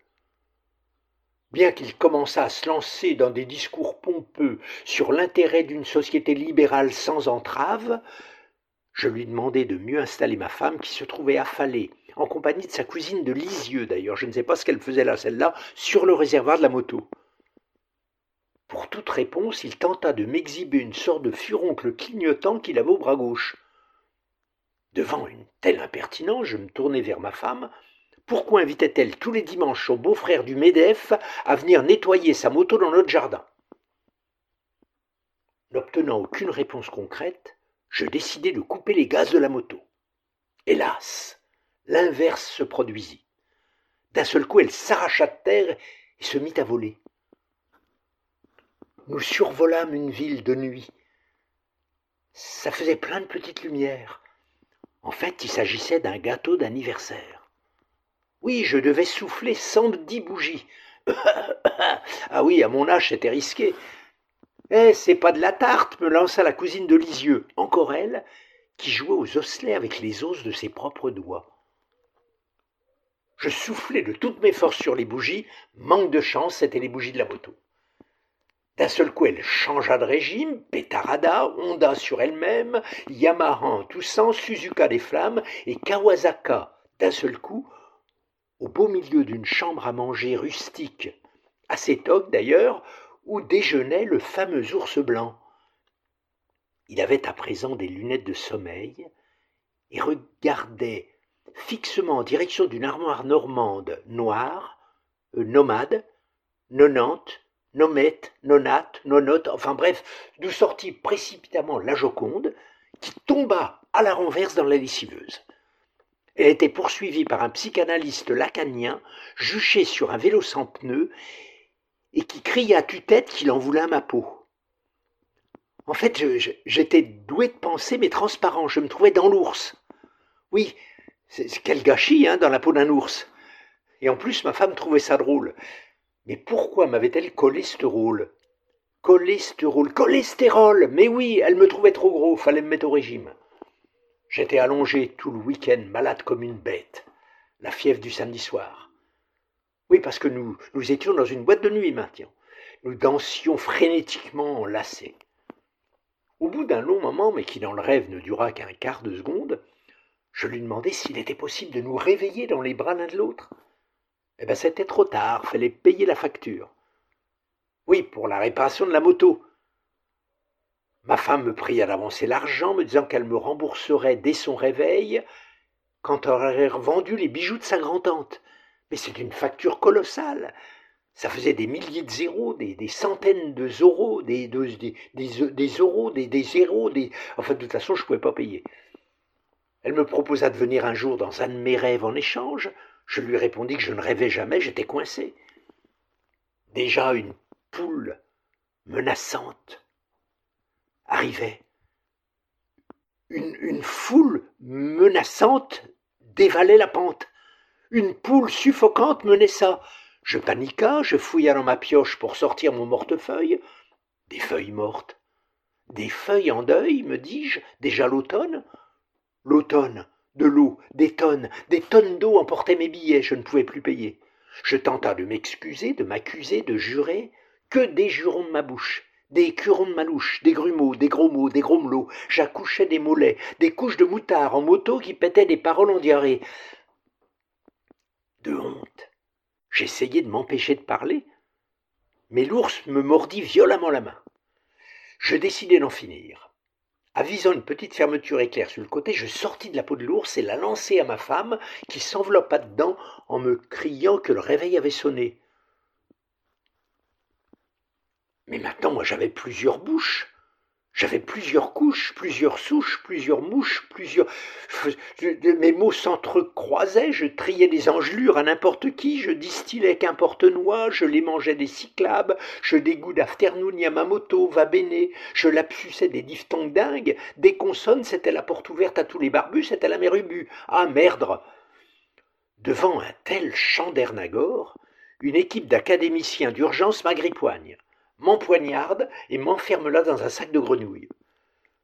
Bien qu'il commençât à se lancer dans des discours pompeux sur l'intérêt d'une société libérale sans entrave, je lui demandai de mieux installer ma femme qui se trouvait affalée, en compagnie de sa cousine de Lisieux d'ailleurs, je ne sais pas ce qu'elle faisait là, celle-là, sur le réservoir de la moto. Pour toute réponse, il tenta de m'exhiber une sorte de furoncle clignotant qu'il avait au bras gauche. Devant une telle impertinence, je me tournai vers ma femme pourquoi invitait-elle tous les dimanches son beau-frère du MEDEF à venir nettoyer sa moto dans notre jardin? N'obtenant aucune réponse concrète, je décidai de couper les gaz de la moto. Hélas, l'inverse se produisit. D'un seul coup, elle s'arracha de terre et se mit à voler. Nous survolâmes une ville de nuit. Ça faisait plein de petites lumières. En fait, il s'agissait d'un gâteau d'anniversaire. Oui, je devais souffler cent dix bougies, ah oui, à mon âge, c'était risqué. Eh, c'est pas de la tarte, me lança la cousine de Lisieux, encore elle, qui jouait aux osselets avec les os de ses propres doigts. Je soufflai de toutes mes forces sur les bougies, manque de chance, c'était les bougies de la moto. D'un seul coup, elle changea de régime, pétarada, Honda sur elle-même, Yamaha en Suzuka des flammes et Kawasaka, d'un seul coup, au beau milieu d'une chambre à manger rustique, assez toque d'ailleurs, où déjeunait le fameux ours blanc. Il avait à présent des lunettes de sommeil et regardait fixement en direction d'une armoire normande noire, euh, nomade, nonante, nomette, nonate, nonote, enfin bref, d'où sortit précipitamment la Joconde, qui tomba à la renverse dans la lessiveuse. Elle était poursuivie par un psychanalyste lacanien, juché sur un vélo sans pneus, et qui cria à tue-tête qu'il en voulait à ma peau. En fait, j'étais doué de pensée, mais transparent. Je me trouvais dans l'ours. Oui, c'est quel gâchis, hein, dans la peau d'un ours. Et en plus, ma femme trouvait ça drôle. Mais pourquoi m'avait-elle collé ce rôle? Cholestérol, cholestérol Mais oui, elle me trouvait trop gros, fallait me mettre au régime. J'étais allongé tout le week-end, malade comme une bête. La fièvre du samedi soir. Oui, parce que nous, étions dans une boîte de nuit maintenant. Nous dansions frénétiquement enlacés. Au bout d'un long moment, mais qui dans le rêve ne dura qu'un quart de seconde, je lui demandai s'il était possible de nous réveiller dans les bras l'un de l'autre. Eh bien, c'était trop tard, fallait payer la facture. Oui, pour la réparation de la moto. Ma femme me pria d'avancer l'argent, me disant qu'elle me rembourserait dès son réveil quand elle aurait revendu les bijoux de sa grand-tante. Mais c'est une facture colossale. Ça faisait des milliers de zéros, des, centaines de euros, des, des, des, euros, des, des zéros, des... Enfin, de toute façon, je ne pouvais pas payer. Elle me proposa de venir un jour dans un de mes rêves en échange. Je lui répondis que je ne rêvais jamais, j'étais coincé. Déjà une poule menaçante arrivait. Une, une foule menaçante dévalait la pente. Une poule suffocante me naissa. Je paniqua, je fouilla dans ma pioche pour sortir mon mortefeuille. Des feuilles mortes. Des feuilles en deuil, me dis-je, déjà l'automne L'automne, de l'eau, des tonnes, des tonnes d'eau emportaient mes billets, je ne pouvais plus payer. Je tenta de m'excuser, de m'accuser, de jurer, que des jurons de ma bouche, des curons de ma louche, des grumeaux, des gros mots, des grommelots, j'accouchais des mollets, des couches de moutard en moto qui pétaient des paroles en diarrhée. De honte, j'essayais de m'empêcher de parler, mais l'ours me mordit violemment la main. Je décidai d'en finir. Avisant une petite fermeture éclair sur le côté, je sortis de la peau de l'ours et la lançai à ma femme, qui s'enveloppa dedans en me criant que le réveil avait sonné. Mais maintenant, moi, j'avais plusieurs bouches. J'avais plusieurs couches, plusieurs souches, plusieurs mouches, plusieurs. Mes mots s'entrecroisaient, je triais des engelures à n'importe qui, je distillais qu'importe noix, je les mangeais des cyclabes, je dégoût d'afternoon Yamamoto, va bene, je lapsusais des diphtongues dingues, des consonnes, c'était la porte ouverte à tous les barbus, c'était la mérubus. Ah merde Devant un tel d'Ernagor, une équipe d'académiciens d'urgence m'agripoigne m'empoignarde et m'enferme là dans un sac de grenouilles.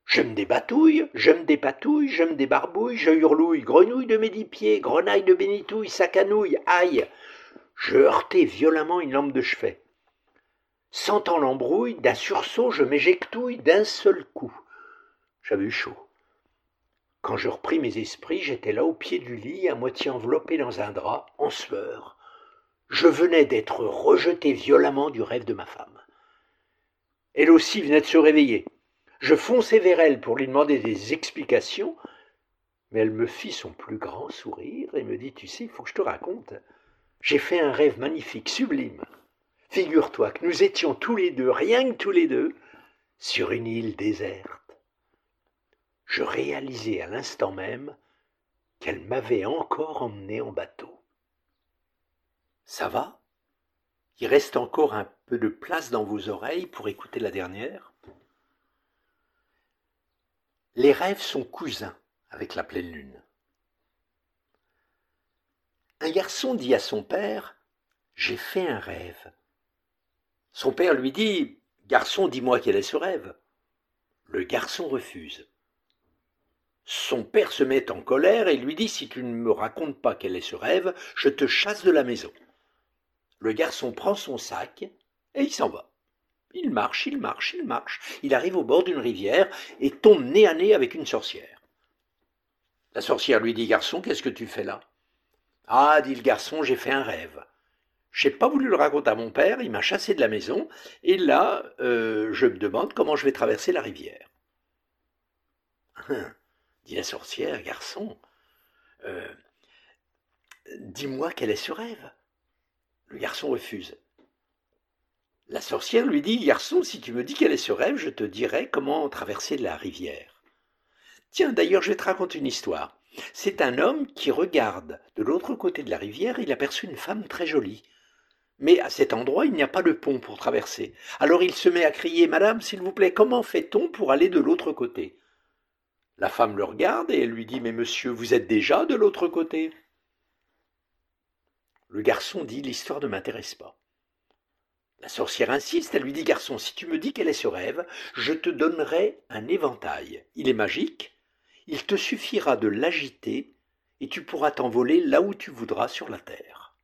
Je me débatouille, je me dépatouille, je me débarbouille, je hurlouille, grenouille de mes dix pieds, grenaille de bénitouille, sacanouille, aïe Je heurtai violemment une lampe de chevet. Sentant l'embrouille, d'un sursaut, je m'éjectouille d'un seul coup. J'avais eu chaud. Quand je repris mes esprits, j'étais là au pied du lit, à moitié enveloppé dans un drap, en sueur. Je venais d'être rejeté violemment du rêve de ma femme. Elle aussi venait de se réveiller. Je fonçai vers elle pour lui demander des explications, mais elle me fit son plus grand sourire et me dit Tu sais, il faut que je te raconte. J'ai fait un rêve magnifique, sublime. Figure-toi que nous étions tous les deux, rien que tous les deux, sur une île déserte. Je réalisai à l'instant même qu'elle m'avait encore emmené en bateau. Ça va? Il reste encore un de place dans vos oreilles pour écouter la dernière. Les rêves sont cousins avec la pleine lune. Un garçon dit à son père J'ai fait un rêve. Son père lui dit Garçon, dis-moi quel est ce rêve. Le garçon refuse. Son père se met en colère et lui dit Si tu ne me racontes pas quel est ce rêve, je te chasse de la maison. Le garçon prend son sac et il s'en va. Il marche, il marche, il marche. Il arrive au bord d'une rivière et tombe nez à nez avec une sorcière. La sorcière lui dit Garçon, qu'est-ce que tu fais là Ah, dit le garçon, j'ai fait un rêve. J'ai pas voulu le raconter à mon père, il m'a chassé de la maison, et là, euh, je me demande comment je vais traverser la rivière. Hein, dit la sorcière, garçon, euh, dis-moi quel est ce rêve? Le garçon refuse. La sorcière lui dit Garçon, si tu me dis quel est ce rêve, je te dirai comment traverser la rivière. Tiens, d'ailleurs, je vais te raconter une histoire. C'est un homme qui regarde de l'autre côté de la rivière, il aperçut une femme très jolie. Mais à cet endroit, il n'y a pas de pont pour traverser. Alors il se met à crier Madame, s'il vous plaît, comment fait-on pour aller de l'autre côté? La femme le regarde et elle lui dit Mais monsieur, vous êtes déjà de l'autre côté? Le garçon dit L'histoire ne m'intéresse pas. La sorcière insiste, elle lui dit Garçon, si tu me dis quel est ce rêve, je te donnerai un éventail. Il est magique, il te suffira de l'agiter, et tu pourras t'envoler là où tu voudras sur la terre.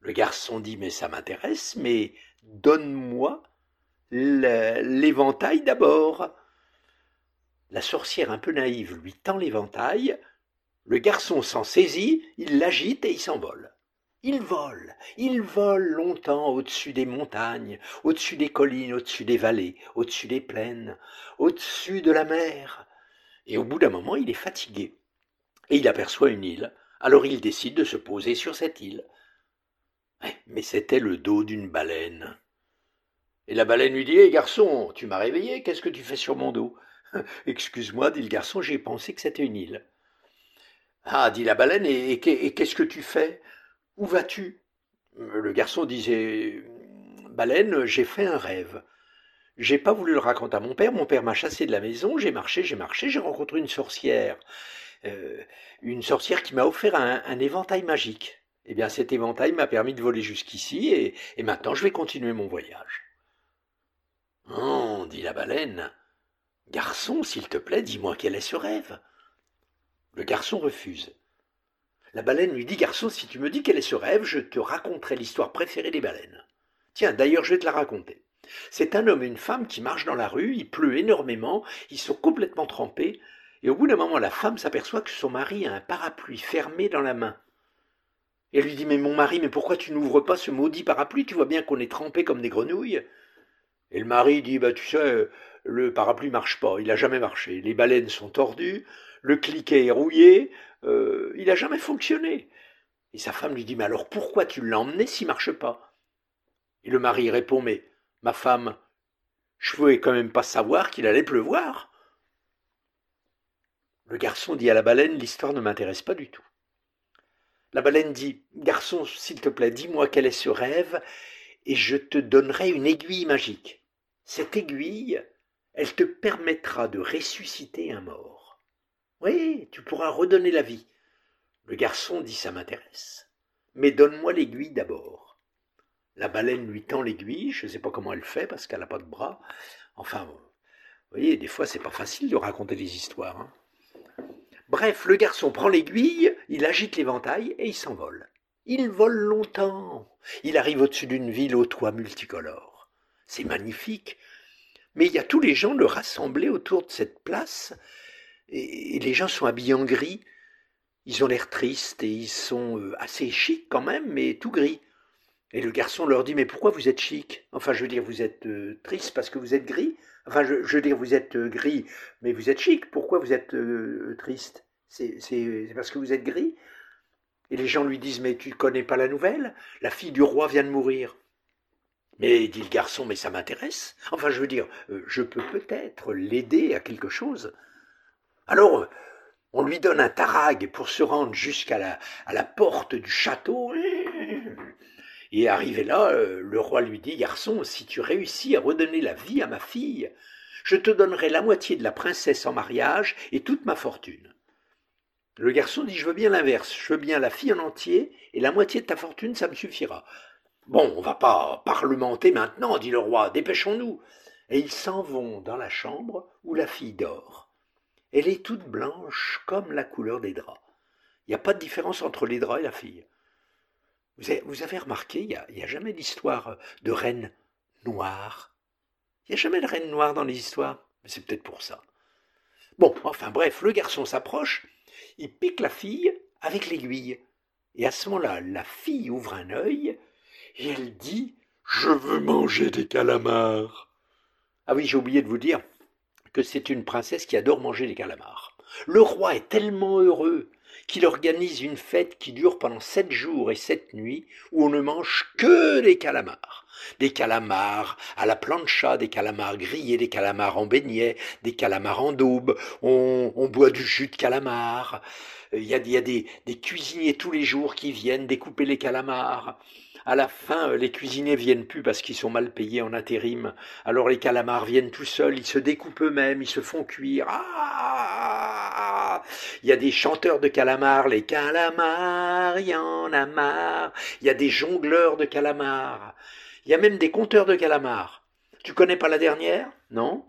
Le garçon dit Mais ça m'intéresse, mais donne-moi l'éventail d'abord. La sorcière un peu naïve lui tend l'éventail, le garçon s'en saisit, il l'agite et il s'envole. Il vole, il vole longtemps au-dessus des montagnes, au-dessus des collines, au-dessus des vallées, au-dessus des plaines, au-dessus de la mer. Et au bout d'un moment, il est fatigué. Et il aperçoit une île. Alors il décide de se poser sur cette île. Eh, mais c'était le dos d'une baleine. Et la baleine lui dit Hé garçon, tu m'as réveillé, qu'est-ce que tu fais sur mon dos? Excuse-moi, dit le garçon, j'ai pensé que c'était une île. Ah, dit la baleine, et qu'est-ce que tu fais? Où vas-tu? Le garçon disait Baleine, j'ai fait un rêve. J'ai pas voulu le raconter à mon père, mon père m'a chassé de la maison, j'ai marché, j'ai marché, j'ai rencontré une sorcière. Euh, une sorcière qui m'a offert un, éventail magique. Eh bien, cet éventail m'a permis de voler jusqu'ici, et, maintenant je vais continuer mon voyage. Oh, dit la baleine. Garçon, s'il te plaît, dis-moi quel est ce rêve? Le garçon refuse. La baleine lui dit Garçon, si tu me dis quel est ce rêve, je te raconterai l'histoire préférée des baleines. Tiens, d'ailleurs, je vais te la raconter. C'est un homme et une femme qui marchent dans la rue, il pleut énormément, ils sont complètement trempés, et au bout d'un moment, la femme s'aperçoit que son mari a un parapluie fermé dans la main. Elle lui dit Mais mon mari, mais pourquoi tu n'ouvres pas ce maudit parapluie? Tu vois bien qu'on est trempés comme des grenouilles. Et le mari dit Bah, tu sais, le parapluie marche pas, il n'a jamais marché. Les baleines sont tordues, le cliquet est rouillé, euh, il n'a jamais fonctionné. Et sa femme lui dit, mais alors pourquoi tu l'as emmené s'il marche pas? Et le mari répond, mais ma femme, je ne pouvais quand même pas savoir qu'il allait pleuvoir. Le garçon dit à la baleine, l'histoire ne m'intéresse pas du tout. La baleine dit, garçon, s'il te plaît, dis-moi quel est ce rêve, et je te donnerai une aiguille magique. Cette aiguille, elle te permettra de ressusciter un mort. Oui, tu pourras redonner la vie. Le garçon dit Ça m'intéresse. Mais donne-moi l'aiguille d'abord. La baleine lui tend l'aiguille, je ne sais pas comment elle fait parce qu'elle n'a pas de bras. Enfin, vous voyez, des fois c'est pas facile de raconter des histoires. Hein. Bref, le garçon prend l'aiguille, il agite l'éventail et il s'envole. Il vole longtemps. Il arrive au-dessus d'une ville aux toits multicolores. C'est magnifique. Mais il y a tous les gens le rassemblés autour de cette place et, les gens sont habillés en gris. Ils ont l'air tristes et ils sont euh, assez chics quand même, mais tout gris. Et le garçon leur dit Mais pourquoi vous êtes chic Enfin, je veux dire, vous êtes euh, triste parce que vous êtes gris Enfin, je, veux dire, vous êtes euh, gris, mais vous êtes chic. Pourquoi vous êtes triste C'est parce que vous êtes gris? Et les gens lui disent Mais tu connais pas la nouvelle? La fille du roi vient de mourir. Mais dit le garçon, mais ça m'intéresse. Enfin, je veux dire, je peux peut-être l'aider à quelque chose. Alors, on lui donne un tarag pour se rendre jusqu'à la, porte du château. Et arrivé là, euh, le roi lui dit, Garçon, si tu réussis à redonner la vie à ma fille, je te donnerai la moitié de la princesse en mariage et toute ma fortune. Le garçon dit, Je veux bien l'inverse, je veux bien la fille en entier, et la moitié de ta fortune, ça me suffira. Bon, on va pas parlementer maintenant, dit le roi, dépêchons-nous. Et ils s'en vont dans la chambre où la fille dort. Elle est toute blanche comme la couleur des draps. Il n'y a pas de différence entre les draps et la fille. Vous avez, remarqué, il n'y a, jamais d'histoire de reine noire. Il n'y a jamais de reine noire dans les histoires. C'est peut-être pour ça. Bon, enfin bref, le garçon s'approche, il pique la fille avec l'aiguille. Et à ce moment-là, la fille ouvre un œil et elle dit Je veux manger des calamars. Ah oui, j'ai oublié de vous dire que c'est une princesse qui adore manger des calamars. Le roi est tellement heureux qu'il organise une fête qui dure pendant sept jours et sept nuits où on ne mange que des calamars. Des calamars à la plancha, des calamars grillés, des calamars en beignets, des calamars en daube, on, boit du jus de calamar. Il y a, il y a des, cuisiniers tous les jours qui viennent découper les calamars. À la fin, euh, les cuisiniers viennent plus parce qu'ils sont mal payés en intérim. Alors les calamars viennent tout seuls, ils se découpent eux-mêmes, ils se font cuire. Ah il y a des chanteurs de calamars, les calamars, il y en a marre. Il y a des jongleurs de calamars. Il y a même des conteurs de calamars. Tu connais pas la dernière? Non?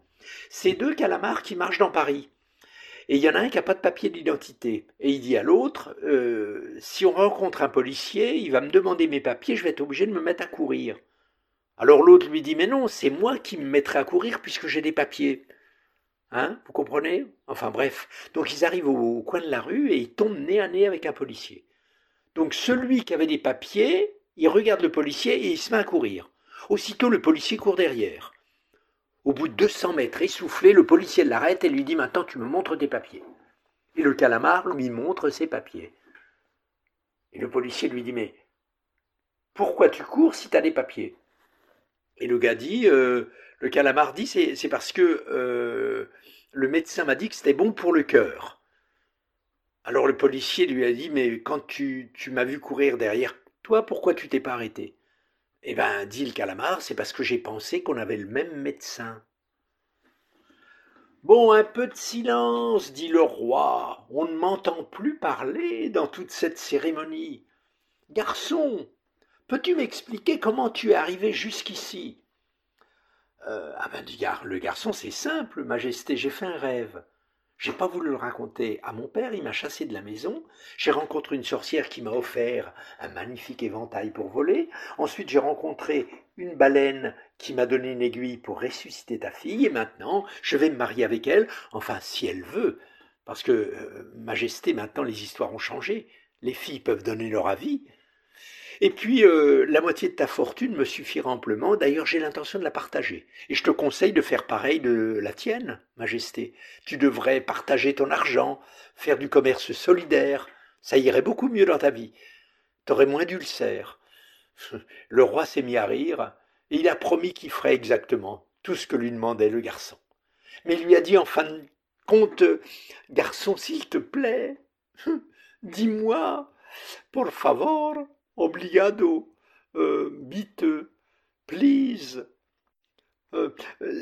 C'est deux calamars qui marchent dans Paris. Et il y en a un qui n'a pas de papier d'identité. Et il dit à l'autre, euh, si on rencontre un policier, il va me demander mes papiers, je vais être obligé de me mettre à courir. Alors l'autre lui dit, mais non, c'est moi qui me mettrai à courir puisque j'ai des papiers. Hein Vous comprenez? Enfin bref. Donc ils arrivent au, coin de la rue et ils tombent nez à nez avec un policier. Donc celui qui avait des papiers, il regarde le policier et il se met à courir. Aussitôt le policier court derrière. Au bout de 200 mètres essoufflé, le policier l'arrête et lui dit Maintenant tu me montres tes papiers. Et le calamar lui montre ses papiers. Et le policier lui dit Mais pourquoi tu cours si tu as des papiers? Et le gars dit euh, Le calamar dit C'est parce que euh, le médecin m'a dit que c'était bon pour le cœur. Alors le policier lui a dit Mais quand tu, tu m'as vu courir derrière toi, pourquoi tu t'es pas arrêté? Eh bien, dit le calamar, c'est parce que j'ai pensé qu'on avait le même médecin. Bon, un peu de silence, dit le roi, on ne m'entend plus parler dans toute cette cérémonie. Garçon, peux-tu m'expliquer comment tu es arrivé jusqu'ici? Euh, Ah ben, le garçon, c'est simple, Majesté, j'ai fait un rêve. J'ai pas voulu le raconter à mon père, il m'a chassé de la maison. J'ai rencontré une sorcière qui m'a offert un magnifique éventail pour voler. Ensuite, j'ai rencontré une baleine qui m'a donné une aiguille pour ressusciter ta fille. Et maintenant, je vais me marier avec elle, enfin, si elle veut. Parce que, euh, Majesté, maintenant, les histoires ont changé. Les filles peuvent donner leur avis. Et puis, euh, la moitié de ta fortune me suffira amplement. D'ailleurs, j'ai l'intention de la partager. Et je te conseille de faire pareil de la tienne, Majesté. Tu devrais partager ton argent, faire du commerce solidaire. Ça irait beaucoup mieux dans ta vie. T'aurais moins d'ulcères. Le roi s'est mis à rire, et il a promis qu'il ferait exactement tout ce que lui demandait le garçon. Mais il lui a dit en fin de compte, Garçon, s'il te plaît, dis-moi, por favor, Obligado, euh, biteux, please. Euh,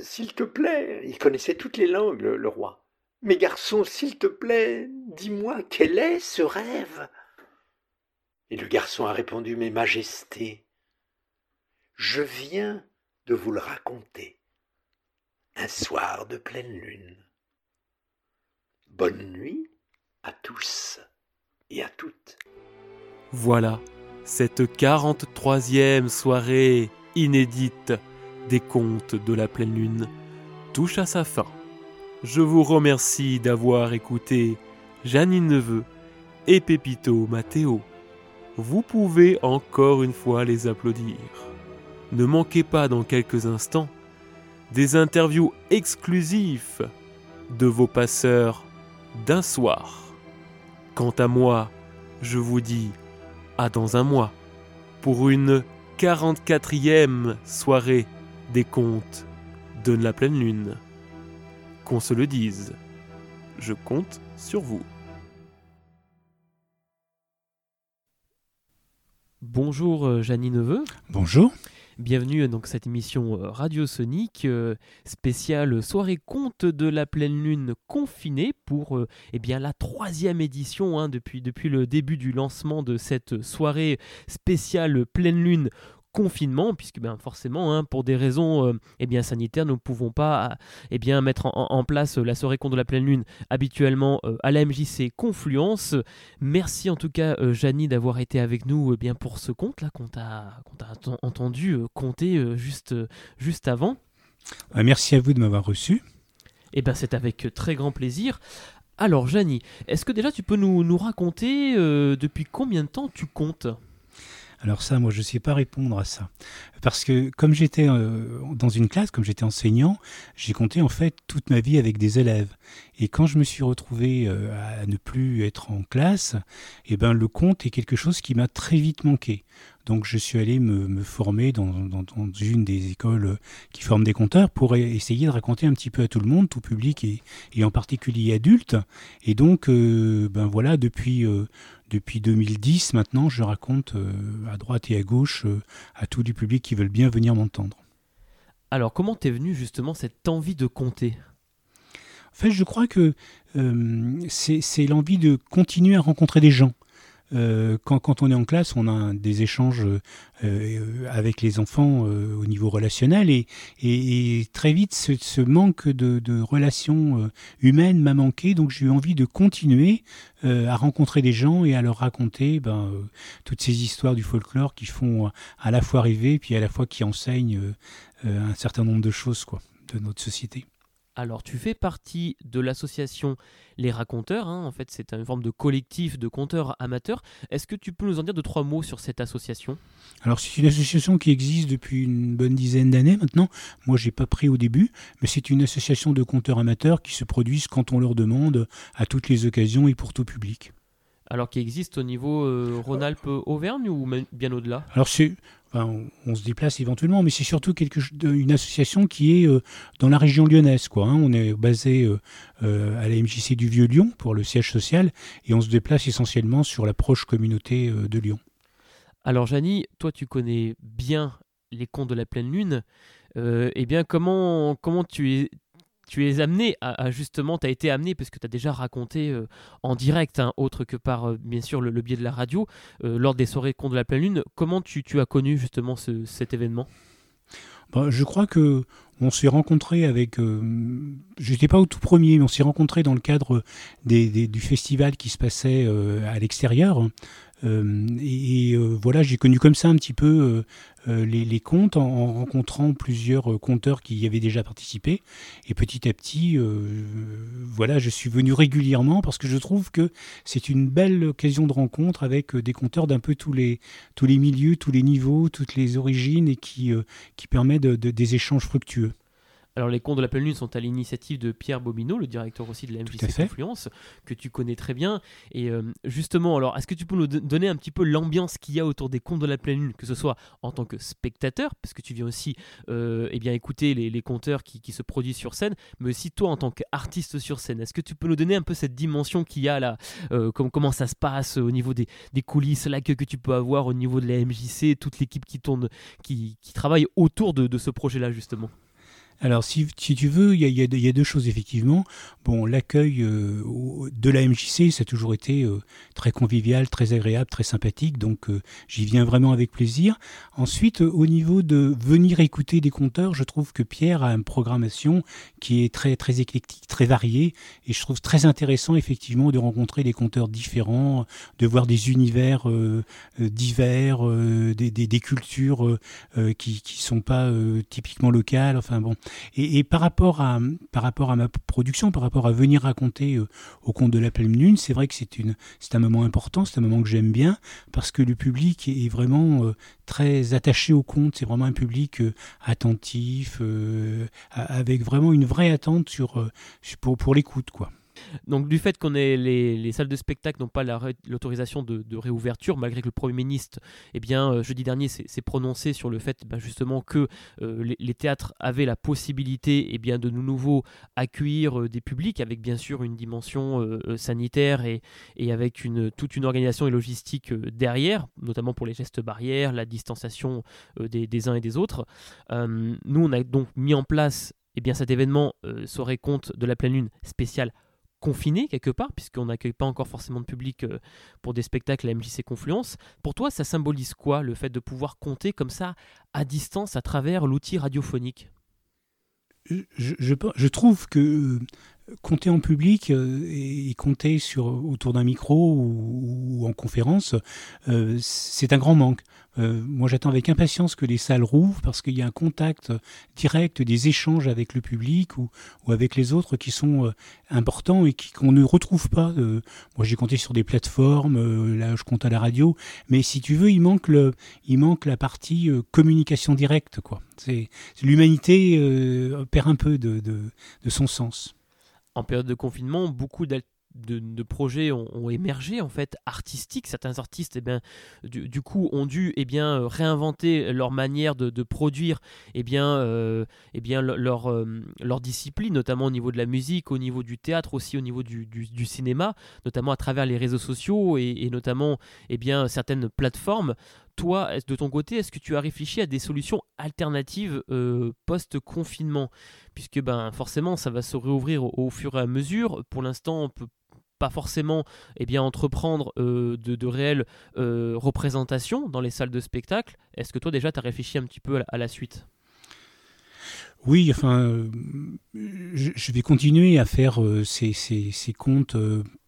s'il te plaît, il connaissait toutes les langues, le, roi. Mais garçon, s'il te plaît, dis-moi quel est ce rêve? Et le garçon a répondu Mes majestés, je viens de vous le raconter. Un soir de pleine lune. Bonne nuit à tous et à toutes. Voilà, cette 43e soirée inédite des contes de la pleine lune touche à sa fin. Je vous remercie d'avoir écouté Janine Neveu et Pépito Matteo. Vous pouvez encore une fois les applaudir. Ne manquez pas dans quelques instants des interviews exclusives de vos passeurs d'un soir. Quant à moi, je vous dis à dans un mois pour une 44e soirée des contes de la pleine lune. Qu'on se le dise, je compte sur vous. Bonjour euh, Janine Neveu. Bonjour. Bienvenue donc, cette émission euh, radiosonique euh, spéciale soirée conte de la pleine lune confinée pour euh, eh la troisième édition hein, depuis, depuis le début du lancement de cette soirée spéciale pleine lune confinement, puisque ben, forcément, hein, pour des raisons euh, eh bien, sanitaires, nous ne pouvons pas eh bien, mettre en, place la soirée contre la pleine lune habituellement à la MJC Confluence. Merci en tout cas, Janie, d'avoir été avec nous eh bien, pour ce conte là qu'on t'a entendu compter juste, juste avant. Merci à vous de m'avoir reçu. Eh ben, c'est avec très grand plaisir. Alors, Janie, est-ce que déjà tu peux nous, nous raconter euh, depuis combien de temps tu comptes? Alors ça, moi, je ne sais pas répondre à ça. Parce que comme j'étais euh, dans une classe, comme j'étais enseignant, j'ai compté en fait toute ma vie avec des élèves. Et quand je me suis retrouvé euh, à ne plus être en classe, eh ben, le compte est quelque chose qui m'a très vite manqué. Donc je suis allé me, former dans, une des écoles qui forment des compteurs pour e-, essayer de raconter un petit peu à tout le monde, tout public et, en particulier adultes. Et donc, euh, ben voilà, depuis depuis 2010 maintenant, je raconte euh, à droite et à gauche euh, à tout du public qui veulent bien venir m'entendre. Alors comment t'es venu justement cette envie de compter? En fait, je crois que euh, c'est l'envie de continuer à rencontrer des gens. Euh, quand, on est en classe, on a des échanges euh, avec les enfants euh, au niveau relationnel et, très vite, ce, manque de, relations humaines m'a manqué, donc j'ai eu envie de continuer à rencontrer des gens et à leur raconter ben, toutes ces histoires du folklore qui font à la fois rêver puis à la fois qui enseignent un certain nombre de choses quoi, de notre société. Alors, tu fais partie de l'association Les Raconteurs. Hein. En fait, c'est une forme de collectif de conteurs amateurs. Est-ce que tu peux nous en dire deux, trois mots sur cette association? Alors, c'est une association qui existe depuis une bonne dizaine d'années maintenant. Moi, j'ai pas pris au début, mais c'est une association de conteurs amateurs qui se produisent quand on leur demande à toutes les occasions et pour tout public. Alors, qui existe au niveau euh, Rhône-Alpes-Auvergne ou bien au-delà? Alors, c'est on, se déplace éventuellement, mais c'est surtout une association qui est euh, dans la région lyonnaise. Hein. On est basé euh, euh, à la MJC du Vieux-Lyon pour le siège social et on se déplace essentiellement sur la proche communauté de Lyon. Alors Janie, toi tu connais bien les contes de la pleine lune. eh bien, comment, comment tu es, tu es amené à, justement, tu as été amené, parce que tu as déjà raconté euh, en direct, hein, autre que par euh, bien sûr le, biais de la radio, euh, lors des soirées contre de la pleine lune, comment tu, as connu justement cet événement? Bah, Je crois que on s'est rencontré avec, je n'étais pas au tout premier, mais on s'est rencontré dans le cadre du festival qui se passait à l'extérieur. Euh, et, euh, voilà, j'ai connu comme ça un petit peu euh, les, contes en, rencontrant plusieurs conteurs qui y avaient déjà participé. Et petit à petit, voilà, je suis venu régulièrement parce que je trouve que c'est une belle occasion de rencontre avec des conteurs d'un peu tous les, les milieux, tous les niveaux, toutes les origines et qui, qui permet de, des échanges fructueux. Alors les contes de la pleine lune sont à l'initiative de Pierre Bobineau, le directeur aussi de la MJC Confluence, que tu connais très bien. Et euh, justement, alors est-ce que tu peux nous donner un petit peu l'ambiance qu'il y a autour des contes de la pleine lune, que ce soit en tant que spectateur, parce que tu viens aussi euh, eh bien, écouter les, les conteurs qui, se produisent sur scène, mais aussi toi en tant qu'artiste sur scène. Est-ce que tu peux nous donner un peu cette dimension qu'il y a là, euh, comment ça se passe au niveau des, coulisses, l'accueil que tu peux avoir au niveau de la MJC, toute l'équipe qui tourne, qui, travaille autour de ce projet-là justement? Alors, si, tu veux, il y, a, deux choses, effectivement. Bon, l'accueil euh, de la MJC, ça a toujours été euh, très convivial, très agréable, très sympathique, donc euh, j'y viens vraiment avec plaisir. Ensuite, au niveau de venir écouter des conteurs, je trouve que Pierre a une programmation qui est très, très éclectique, très variée, et je trouve très intéressant, effectivement, de rencontrer des conteurs différents, de voir des univers divers, des, des, cultures qui ne sont pas typiquement locales, enfin bon. Et, par, rapport à, par rapport à ma production, par rapport à venir raconter euh, au compte de la pleine lune, c'est vrai que c'est, une, c'est un moment important, c'est un moment que j'aime bien, parce que le public est vraiment euh, très attaché au conte, c'est vraiment un public euh, attentif, avec vraiment une vraie attente sur, pour, pour l'écoute. quoi. Donc du fait qu'on ait les, salles de spectacle n'ont pas l'autorisation de, réouverture, malgré que le Premier ministre, eh bien, euh, jeudi dernier, s'est prononcé sur le fait bah, justement que euh, les, théâtres avaient la possibilité eh bien, de nouveau accueillir euh, des publics, avec bien sûr une dimension sanitaire et, avec une, toute une organisation et logistique derrière, notamment pour les gestes barrières, la distanciation des, des, uns et des autres. nous, on a donc mis en place eh bien, cet événement, serait compte de la pleine lune spéciale confiné quelque part, puisqu'on n'accueille pas encore forcément de public pour des spectacles à MJC Confluence. Pour toi, ça symbolise quoi le fait de pouvoir compter comme ça à distance à travers l'outil radiophonique? Je, trouve que compter en public euh, et compter sur, autour d'un micro ou, en conférence, euh, c'est un grand manque. Euh, moi, j'attends avec impatience que les salles rouvrent parce qu'il y a un contact direct des échanges avec le public ou, ou avec les autres qui sont importants et qu'on ne retrouve pas. moi, j'ai compté sur des plateformes, là, je compte à la radio, mais si tu veux, il manque, le, il manque la partie communication directe. quoi. C'est, l'humanité perd un peu de, de, de son sens en période de confinement, beaucoup de, projets ont, émergé en fait artistiques. Certains artistes, eh bien, du, coup, ont dû eh bien, euh, réinventer leur manière de, produire eh bien, euh, eh bien, leur, euh, leur discipline, notamment au niveau de la musique, au niveau du théâtre, aussi au niveau du, cinéma, notamment à travers les réseaux sociaux et, et notamment eh bien, certaines plateformes toi, de ton côté, est-ce que tu as réfléchi à des solutions alternatives euh, post-confinement? Puisque ben, forcément, ça va se réouvrir au, fur et à mesure. Pour l'instant, on peut pas forcément eh bien, entreprendre euh, de, réelles euh, représentations dans les salles de spectacle. Est-ce que toi déjà tu as réfléchi un petit peu à la, suite? Oui, enfin, je, vais continuer à faire ces, ces comptes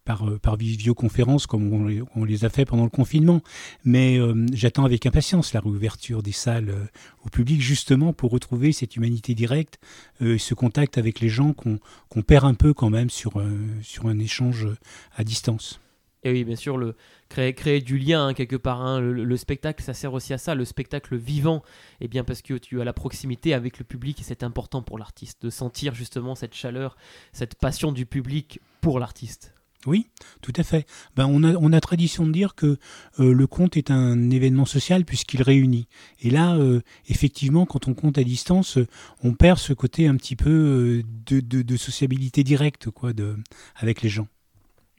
par, euh, par visioconférence comme on les, a fait pendant le confinement. Mais euh, j'attends avec impatience la réouverture des salles euh, au public justement pour retrouver cette humanité directe, ce contact avec les gens qu'on perd un peu quand même sur, sur un échange à distance. Et oui, bien sûr, créer, du lien hein, quelque part. Hein. Le, spectacle, ça sert aussi à ça, le spectacle vivant. Eh bien parce que tu as la proximité avec le public et c'est important pour l'artiste de sentir justement cette chaleur, cette passion du public pour l'artiste. Oui, tout à fait. Ben, on, a, on a tradition de dire que euh, le conte est un événement social puisqu'il réunit. Et là, euh, effectivement, quand on compte à distance, on perd ce côté un petit peu euh, de, sociabilité directe quoi, de, avec les gens.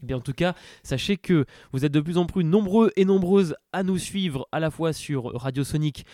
Eh en tout cas, sachez que vous êtes de plus en plus nombreux et nombreuses à nous suivre à la fois sur Radio Sonic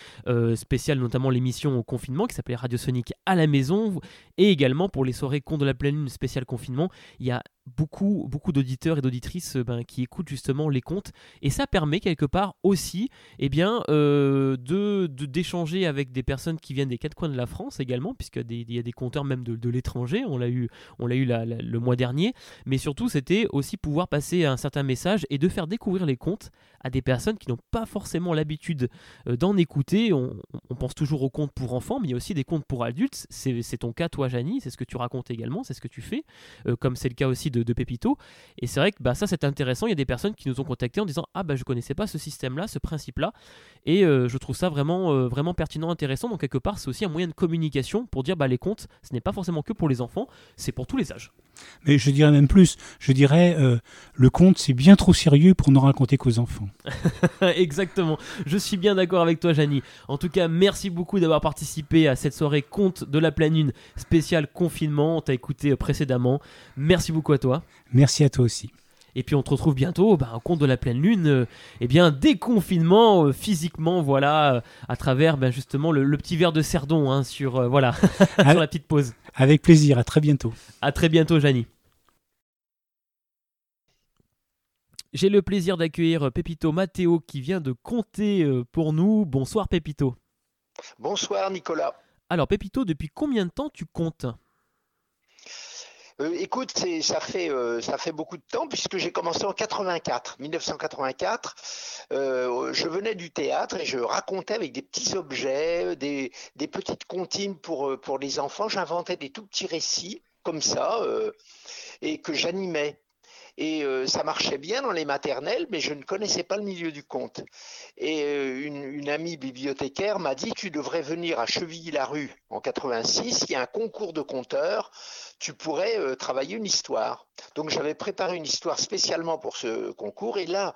spécial notamment l'émission au confinement qui s'appelait Radio Sonic à la maison et également pour les soirées Contes de la pleine lune spécial confinement. Il y a beaucoup, beaucoup d'auditeurs et d'auditrices euh, ben, qui écoutent justement les contes. Et ça permet quelque part aussi eh bien, euh, de, d'échanger avec des personnes qui viennent des quatre coins de la France également, puisqu'il y a des compteurs même de, l'étranger, on l'a eu, on l'a eu le mois dernier. Mais surtout, c'était aussi pouvoir passer un certain message et de faire découvrir les contes à des personnes qui n'ont pas forcément l'habitude euh, d'en écouter. On, pense toujours aux contes pour enfants, mais il y a aussi des contes pour adultes. C'est, ton cas, toi, Janie, c'est ce que tu racontes également, c'est ce que tu fais, comme c'est le cas aussi de, Pépito. Et c'est vrai que bah, ça, c'est intéressant. Il y a des personnes qui nous ont contactés en disant Ah, bah, je connaissais pas ce système-là, ce principe-là. Et euh, je trouve ça vraiment, euh, vraiment pertinent, intéressant. Donc, quelque part, c'est aussi un moyen de communication pour dire bah, les contes, ce n'est pas forcément que pour les enfants, c'est pour tous les âges. Mais je dirais même plus, je dirais euh, le conte c'est bien trop sérieux pour ne raconter qu'aux enfants. Exactement, je suis bien d'accord avec toi Janie. En tout cas, merci beaucoup d'avoir participé à cette soirée conte de la pleine lune spéciale confinement. On t'a écouté précédemment. Merci beaucoup à toi. Merci à toi aussi. Et puis on te retrouve bientôt bah, au compte de la pleine lune, euh, eh bien déconfinement euh, physiquement, voilà, à travers ben, justement le, petit verre de cerdon hein, sur, voilà, sur la petite pause. Avec plaisir, à très bientôt. À très bientôt, Janie. J'ai le plaisir d'accueillir Pépito Matteo qui vient de compter euh, pour nous. Bonsoir Pépito. Bonsoir Nicolas. Alors Pépito, depuis combien de temps tu comptes? Euh, écoute, ça fait euh, ça fait beaucoup de temps puisque j'ai commencé en 84, 1984. je venais du théâtre et je racontais avec des petits objets, des, petites comptines pour les enfants. J'inventais des tout petits récits comme ça et que j'animais et euh, ça marchait bien dans les maternelles, mais je ne connaissais pas le milieu du conte. Et euh, une, amie bibliothécaire m'a dit tu devrais venir à Chevilly-la-Rue en 86, il y a un concours de conteurs, tu pourrais euh, travailler une histoire. Donc j'avais préparé une histoire spécialement pour ce concours, et là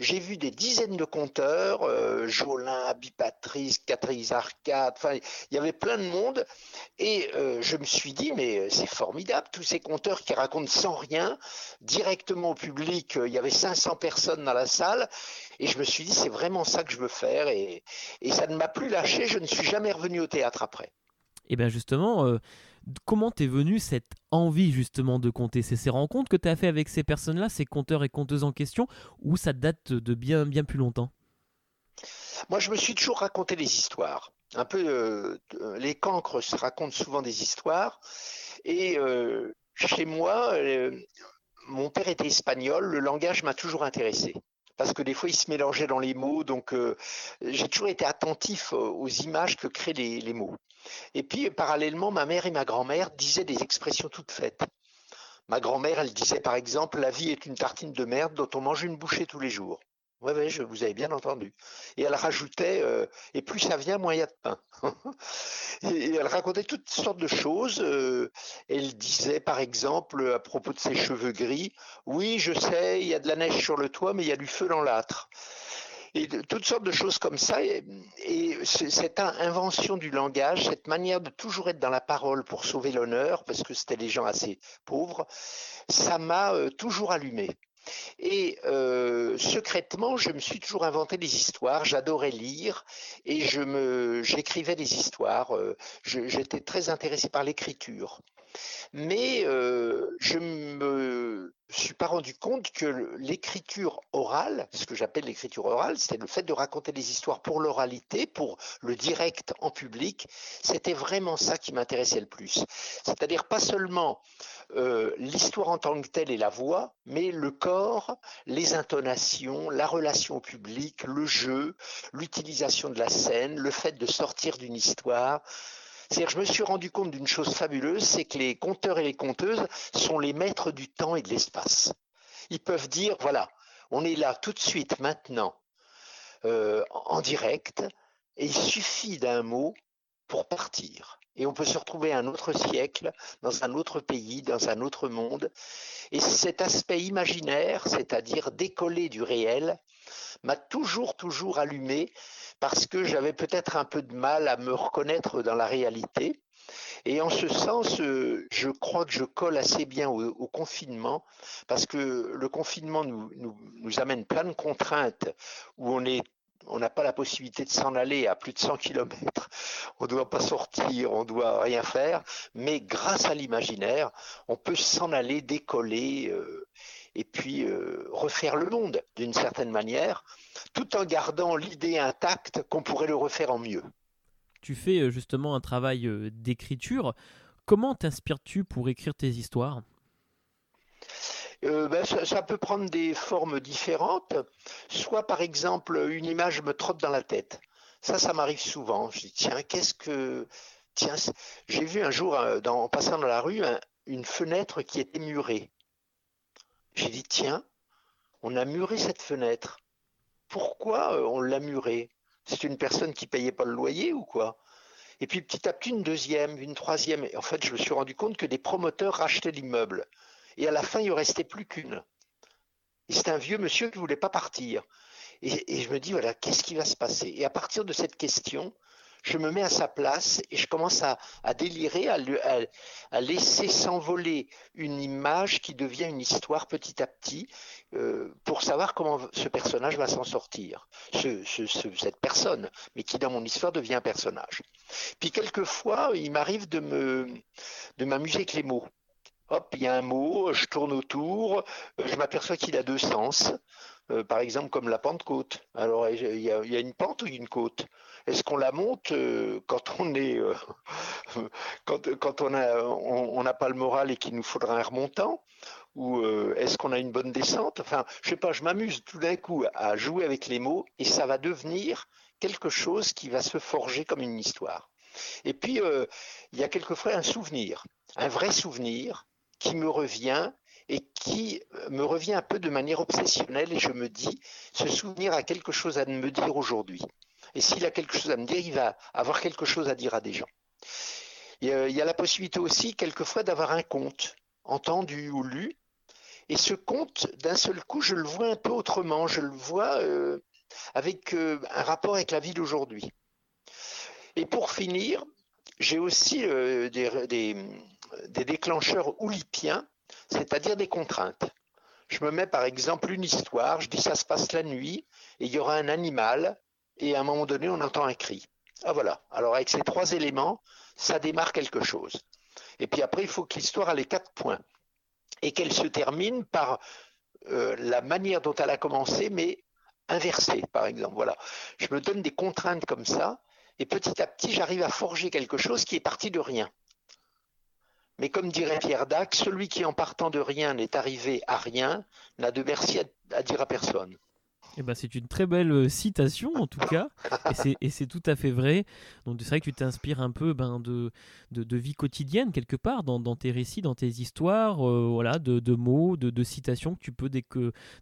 j'ai vu des dizaines de conteurs, euh, Jolin, Bipatrice, Catherine Arcade, enfin, il y avait plein de monde. Et euh, je me suis dit, mais euh, c'est formidable, tous ces conteurs qui racontent sans rien, directement au public. Il y avait 500 personnes dans la salle. Et je me suis dit, c'est vraiment ça que je veux faire. Et, et ça ne m'a plus lâché. Je ne suis jamais revenu au théâtre après. Et bien justement, Comment t'es venu cette envie justement de conter C'est ces rencontres que tu as fait avec ces personnes-là, ces conteurs et conteuses en question, ou ça date de bien, bien plus longtemps? Moi, je me suis toujours raconté des histoires. Un peu, euh, les cancres racontent souvent des histoires. Et euh, chez moi, euh, mon père était espagnol, le langage m'a toujours intéressé parce que des fois il se mélangeait dans les mots, donc j'ai toujours été attentif aux images que créent les, mots. Et puis parallèlement, ma mère et ma grand-mère disaient des expressions toutes faites. Ma grand-mère, elle disait par exemple, la vie est une tartine de merde dont on mange une bouchée tous les jours. Oui, ouais, je vous avais bien entendu. Et elle rajoutait, euh, et plus ça vient, moins il y a de pain. et, elle racontait toutes sortes de choses. Euh, elle disait, par exemple, à propos de ses cheveux gris, oui, je sais, il y a de la neige sur le toit, mais il y a du feu dans l'âtre. Et toutes sortes de choses comme ça. Et, cette invention du langage, cette manière de toujours être dans la parole pour sauver l'honneur, parce que c'était des gens assez pauvres, ça m'a euh, toujours allumé. Et euh, secrètement, je me suis toujours inventé des histoires. J'adorais lire et j'écrivais des histoires. Euh, j'étais très intéressé par l'écriture. Mais euh, je me suis pas rendu compte que l'écriture orale, ce que j'appelle l'écriture orale, c'était le fait de raconter des histoires pour l'oralité, pour le direct en public, c'était vraiment ça qui m'intéressait le plus. C'est-à-dire pas seulement euh, l'histoire en tant que telle et la voix, mais le corps, les intonations, la relation au public, le jeu, l'utilisation de la scène, le fait de sortir d'une histoire. C'est-à-dire, je me suis rendu compte d'une chose fabuleuse, c'est que les conteurs et les conteuses sont les maîtres du temps et de l'espace. Ils peuvent dire, voilà, on est là tout de suite, maintenant, euh, en direct, et il suffit d'un mot pour partir et on peut se retrouver un autre siècle, dans un autre pays, dans un autre monde. Et cet aspect imaginaire, c'est-à-dire décollé du réel, m'a toujours, toujours allumé parce que j'avais peut-être un peu de mal à me reconnaître dans la réalité. Et en ce sens, euh, je crois que je colle assez bien au, confinement, parce que le confinement nous, nous, nous, amène plein de contraintes où on est on n'a pas la possibilité de s'en aller à plus de 100 km. On ne doit pas sortir, on ne doit rien faire. Mais grâce à l'imaginaire, on peut s'en aller, décoller euh, et puis euh, refaire le monde d'une certaine manière, tout en gardant l'idée intacte qu'on pourrait le refaire en mieux. Tu fais euh, justement un travail d'écriture. Comment t'inspires-tu pour écrire tes histoires? Euh, ben, ça, peut prendre des formes différentes. Soit par exemple, une image me trotte dans la tête. Ça, ça m'arrive souvent. Je dis, tiens, qu'est-ce que... Tiens, j'ai vu un jour, euh, en passant dans la rue, une fenêtre qui était murée. J'ai dit, tiens, on a muré cette fenêtre. Pourquoi euh, on l'a murée? C'est une personne qui payait pas le loyer ou quoi? Et puis petit à petit, une deuxième, une troisième. En fait, je me suis rendu compte que des promoteurs rachetaient l'immeuble. Et à la fin, il en restait plus qu'une. Et c'est un vieux monsieur qui ne voulait pas partir. Et, je me dis, voilà, qu'est-ce qui va se passer? Et à partir de cette question, je me mets à sa place et je commence à, délirer, à, laisser s'envoler une image qui devient une histoire petit à petit euh, pour savoir comment ce personnage va s'en sortir. cette personne, mais qui dans mon histoire devient un personnage. Puis quelquefois, il m'arrive de m'amuser avec les mots hop, il y a un mot, je tourne autour, je m'aperçois qu'il a deux sens. Euh, par exemple, comme la Pentecôte. Alors, il y, a, une pente ou une côte? Est-ce qu'on la monte euh, quand on est, euh, quand, on a, on n'a pas le moral et qu'il nous faudra un remontant? Ou est-ce qu'on a une bonne descente? Enfin, je sais pas. Je m'amuse tout d'un coup à jouer avec les mots et ça va devenir quelque chose qui va se forger comme une histoire. Et puis, il y a quelquefois un souvenir, un vrai souvenir qui me revient et qui euh, me revient un peu de manière obsessionnelle et je me dis, ce souvenir a quelque chose à me dire aujourd'hui. Et s'il a quelque chose à me dire, il va avoir quelque chose à dire à des gens. Il y a la possibilité aussi, quelquefois, d'avoir un conte entendu ou lu. Et ce conte, d'un seul coup, je le vois un peu autrement. Je le vois euh, avec euh, un rapport avec la vie d'aujourd'hui. Et pour finir, j'ai aussi des déclencheurs oulipiens, c'est-à-dire des contraintes. Je me mets par exemple une histoire, je dis ça se passe la nuit, et il y aura un animal, et à un moment donné, on entend un cri. Ah voilà. Alors avec ces trois éléments, ça démarre quelque chose. Et puis après, il faut que l'histoire ait les quatre points et qu'elle se termine par euh, la manière dont elle a commencé, mais inversée, par exemple. Voilà. Je me donne des contraintes comme ça, et petit à petit, j'arrive à forger quelque chose qui est parti de rien. Mais comme dirait Pierre Dac, celui qui en partant de rien n'est arrivé à rien n'a de merci à dire à personne. Eh ben, c'est une très belle euh, citation en tout cas, et c'est tout à fait vrai. Donc c'est vrai que tu t'inspires un peu ben, de, de, vie quotidienne quelque part dans, tes récits, dans tes histoires, euh, voilà, de, mots, de, citations que tu peux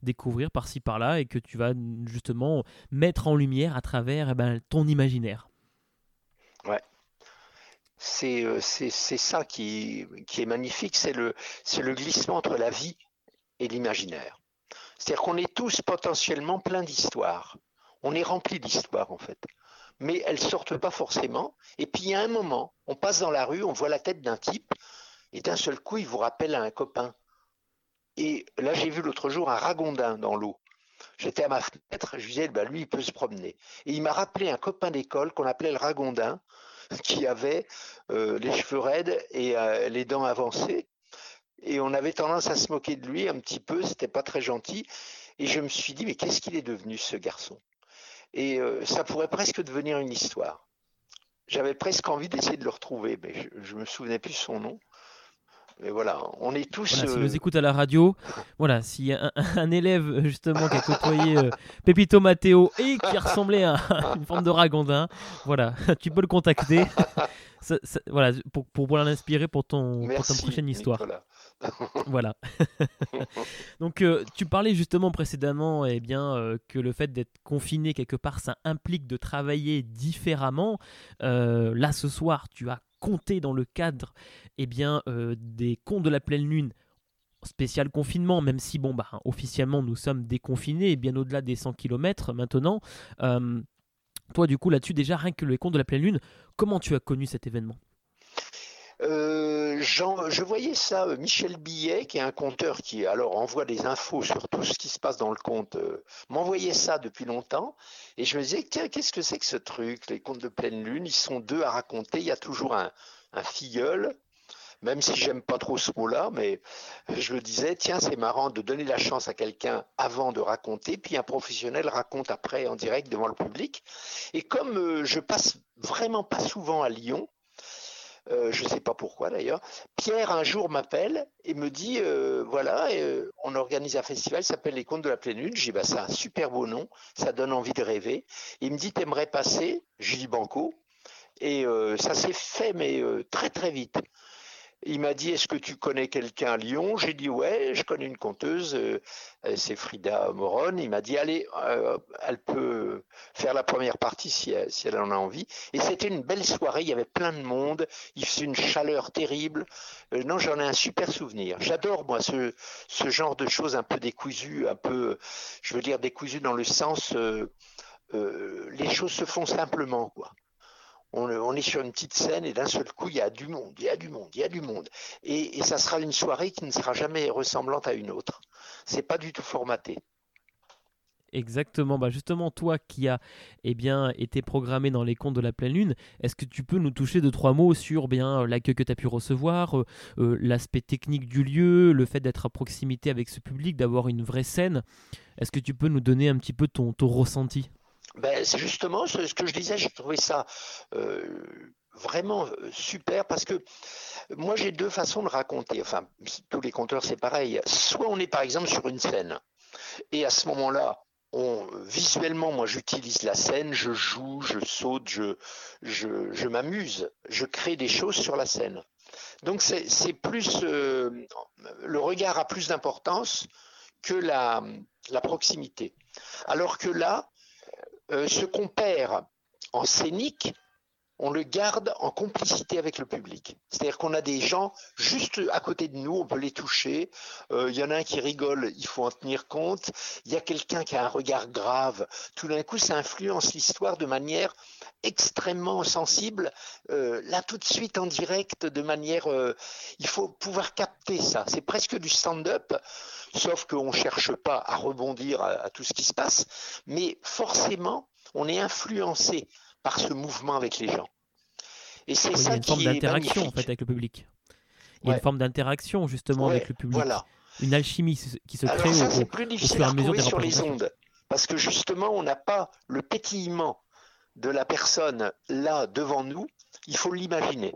découvrir par-ci par-là et que tu vas justement mettre en lumière à travers eh ben, ton imaginaire. Ouais. C'est euh, ça qui, est magnifique, c'est le, le glissement entre la vie et l'imaginaire. C'est-à-dire qu'on est tous potentiellement plein d'histoires. On est rempli d'histoires en fait. Mais elles sortent pas forcément. Et puis il y a un moment, on passe dans la rue, on voit la tête d'un type, et d'un seul coup, il vous rappelle à un copain. Et là, j'ai vu l'autre jour un ragondin dans l'eau. J'étais à ma fenêtre, je disais, bah, lui, il peut se promener. Et il m'a rappelé un copain d'école qu'on appelait le ragondin, qui avait euh, les cheveux raides et euh, les dents avancées et on avait tendance à se moquer de lui un petit peu, c'était pas très gentil. Et je me suis dit, mais qu'est-ce qu'il est devenu ce garçon? Et euh, ça pourrait presque devenir une histoire. J'avais presque envie d'essayer de le retrouver, mais je, ne me souvenais plus son nom. Mais voilà, on est tous. Voilà, Si vous écoutez à la radio, voilà, y a un, élève justement qui a côtoyé euh, Pepito Matteo et qui ressemblait à une forme de ragondin, voilà, tu peux le contacter. voilà, pour, pour, l'inspirer pour, ton, pour ta prochaine histoire. voilà. Donc euh, tu parlais justement précédemment eh bien, euh, que le fait d'être confiné quelque part, ça implique de travailler différemment. Euh, là ce soir, tu as compté dans le cadre eh bien, des contes de la pleine lune spécial confinement, même si bon bah officiellement nous sommes déconfinés, bien au-delà des 100 km maintenant. toi du coup là-dessus déjà rien que les contes de la pleine lune, comment tu as connu cet événement? Euh, je voyais ça, euh, Michel Billet, qui est un conteur qui alors envoie des infos sur tout ce qui se passe dans le conte, euh, m'envoyait ça depuis longtemps, et je me disais, tiens, qu'est-ce que c'est que ce truc Les contes de pleine lune, ils sont deux à raconter, il y a toujours un, un filleul, même si j'aime pas trop ce mot-là, mais je me disais, tiens, c'est marrant de donner la chance à quelqu'un avant de raconter, puis un professionnel raconte après en direct devant le public. Et comme je passe vraiment pas souvent à Lyon, euh, je ne sais pas pourquoi d'ailleurs. Pierre un jour m'appelle et me dit euh, voilà, euh, on organise un festival, ça s'appelle les Contes de la Pleine Lune. J'ai dit bah c'est un super beau nom, ça donne envie de rêver. Il me dit t'aimerais passer? J'ai dit banco. Et ça s'est fait mais très très vite. Il m'a dit Est-ce que tu connais quelqu'un à Lyon? J'ai dit Ouais, je connais une conteuse, euh, c'est Frida Moron. Il m'a dit Allez, euh, elle peut faire la première partie si, elle en a envie. Et c'était une belle soirée, il y avait plein de monde, il faisait une chaleur terrible. Euh, non, j'en ai un super souvenir. J'adore, moi, ce, ce genre de choses un peu décousues, un peu, je veux dire, décousues dans le sens. les choses se font simplement, quoi on, est sur une petite scène et d'un seul coup, il y a du monde, il y a du monde, il y a du monde. Et, ça sera une soirée qui ne sera jamais ressemblante à une autre. C'est pas du tout formaté. Exactement. Bah justement, toi qui as eh bien, été programmé dans les contes de la pleine lune, est-ce que tu peux nous toucher de trois mots sur bien l'accueil que tu as pu recevoir, euh, euh, l'aspect technique du lieu, le fait d'être à proximité avec ce public, d'avoir une vraie scène? Est-ce que tu peux nous donner un petit peu ton ressenti? Ben, c'est justement ce, que je disais, j'ai trouvé ça euh, vraiment euh, super parce que moi j'ai deux façons de raconter. Enfin, tous les conteurs c'est pareil. Soit on est par exemple sur une scène et à ce moment-là, visuellement, moi j'utilise la scène, je joue, je saute, je, je, m'amuse, je crée des choses sur la scène. Donc c'est plus euh, le regard a plus d'importance que la, la proximité. Alors que là, euh, ce qu'on perd en scénique, on le garde en complicité avec le public. C'est-à-dire qu'on a des gens juste à côté de nous, on peut les toucher. Il euh, y en a un qui rigole, il faut en tenir compte. Il y a quelqu'un qui a un regard grave. Tout d'un coup, ça influence l'histoire de manière extrêmement sensible. Euh, là, tout de suite en direct, de manière, il faut pouvoir capter ça. C'est presque du stand-up sauf qu'on ne cherche pas à rebondir à, tout ce qui se passe, mais forcément, on est influencé par ce mouvement avec les gens. Et c'est ça il y a une forme d'interaction en fait avec le public. et une forme d'interaction justement avec le public. Une alchimie qui se crée ça, au, plus difficile à mesure sur les ondes. Parce que justement, on n'a pas le pétillement de la personne là devant nous. Il faut l'imaginer.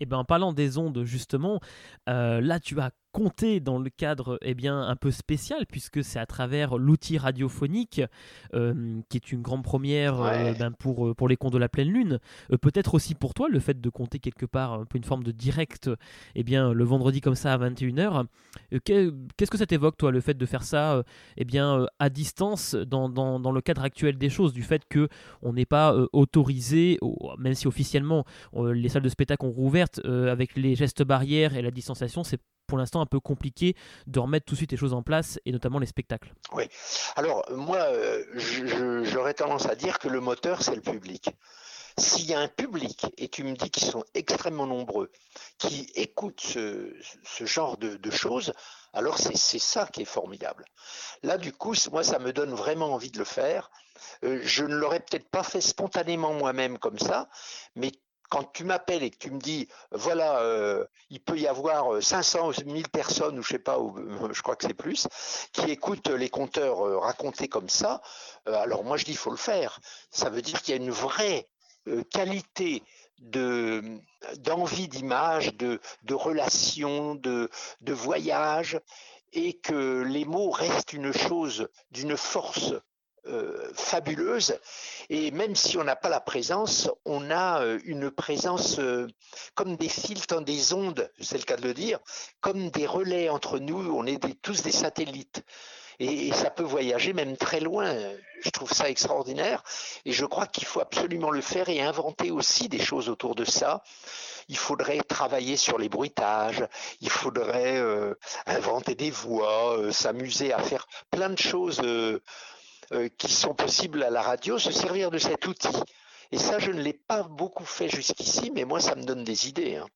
Et eh ben, en parlant des ondes, justement, euh, là, tu as compté dans le cadre eh bien, un peu spécial, puisque c'est à travers l'outil radiophonique, euh, qui est une grande première euh, ben, pour, pour les contes de la pleine lune. Peut-être aussi pour toi, le fait de compter quelque part un peu une forme de direct, eh bien, le vendredi comme ça à 21h. Qu'est-ce que ça t'évoque, toi, le fait de faire ça eh bien, à distance dans, dans, dans, le cadre actuel des choses, du fait qu'on n'est pas autorisé, même si officiellement les salles de spectacle ont rouvert, euh, avec les gestes barrières et la distanciation, c'est pour l'instant un peu compliqué de remettre tout de suite les choses en place, et notamment les spectacles. Oui. Alors, moi, euh, j'aurais tendance à dire que le moteur, c'est le public. S'il y a un public, et tu me dis qu'ils sont extrêmement nombreux, qui écoutent ce, genre de, choses, alors c'est ça qui est formidable. Là, du coup, moi, ça me donne vraiment envie de le faire. Euh, je ne l'aurais peut-être pas fait spontanément moi-même comme ça, mais quand tu m'appelles et que tu me dis, voilà, euh, il peut y avoir 500 euh, 000 personnes, ou je sais pas, ou, euh, je crois que c'est plus, qui écoutent les compteurs racontés comme ça, alors moi je dis, il faut le faire. Ça veut dire qu'il y a une vraie qualité de d'envie d'image, de, de relation, de, de voyage, et que les mots restent une chose d'une force euh, fabuleuse. Et même si on n'a pas la présence, on a euh, une présence euh, comme des fils dans des ondes, c'est le cas de le dire, comme des relais entre nous. On est tous des satellites. Et, ça peut voyager même très loin. Je trouve ça extraordinaire. Et je crois qu'il faut absolument le faire et inventer aussi des choses autour de ça il faudrait travailler sur les bruitages, il faudrait inventer des voix, s'amuser à faire plein de choses qui sont possibles à la radio, se servir de cet outil. Et ça, je ne l'ai pas beaucoup fait jusqu'ici, mais moi, ça me donne des idées. Hein.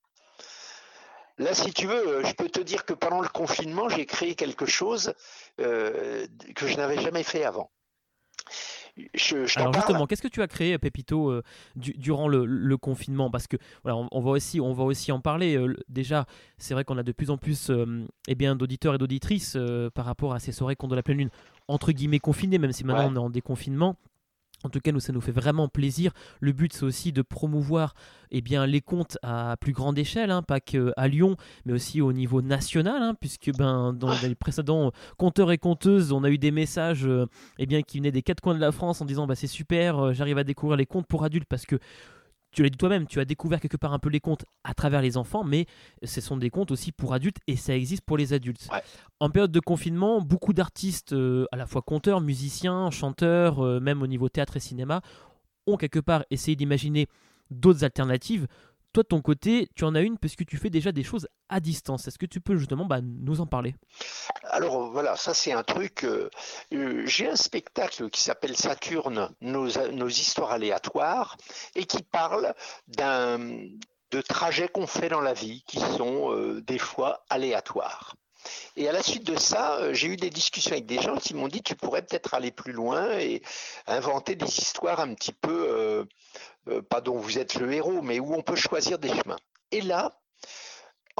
Là, si tu veux, euh, je peux te dire que pendant le confinement, j'ai créé quelque chose euh, que je n'avais jamais fait avant. Alors justement, qu'est-ce que tu as créé, Pépito, durant le, confinement? Parce que voilà, on, va aussi, on va aussi en parler. déjà, c'est vrai qu'on a de plus en plus eh bien d'auditeurs et d'auditrices par rapport à ces soirées contre la pleine lune entre guillemets confinés, même si maintenant on est en déconfinement. En tout cas, nous, ça nous fait vraiment plaisir. Le but, c'est aussi de promouvoir eh bien, les comptes à plus grande échelle, hein, pas qu'à Lyon, mais aussi au niveau national, hein, puisque ben, dans les précédents compteurs et compteuses, on a eu des messages euh, eh bien, qui venaient des quatre coins de la France en disant bah, c'est super, euh, j'arrive à découvrir les comptes pour adultes parce que tu l'as dit toi-même, tu as découvert quelque part un peu les contes à travers les enfants, mais ce sont des contes aussi pour adultes et ça existe pour les adultes. En période de confinement, beaucoup d'artistes, euh, à la fois conteurs, musiciens, chanteurs, euh, même au niveau théâtre et cinéma, ont quelque part essayé d'imaginer d'autres alternatives toi, de ton côté, tu en as une parce que tu fais déjà des choses à distance. Est-ce que tu peux justement bah, nous en parler? Alors voilà, ça c'est un truc. Euh, euh, j'ai un spectacle qui s'appelle Saturne, nos, histoires aléatoires, et qui parle de trajets qu'on fait dans la vie qui sont euh, des fois aléatoires. Et à la suite de ça, j'ai eu des discussions avec des gens qui m'ont dit tu pourrais peut-être aller plus loin et inventer des histoires un petit peu euh, pas dont vous êtes le héros, mais où on peut choisir des chemins. Et là,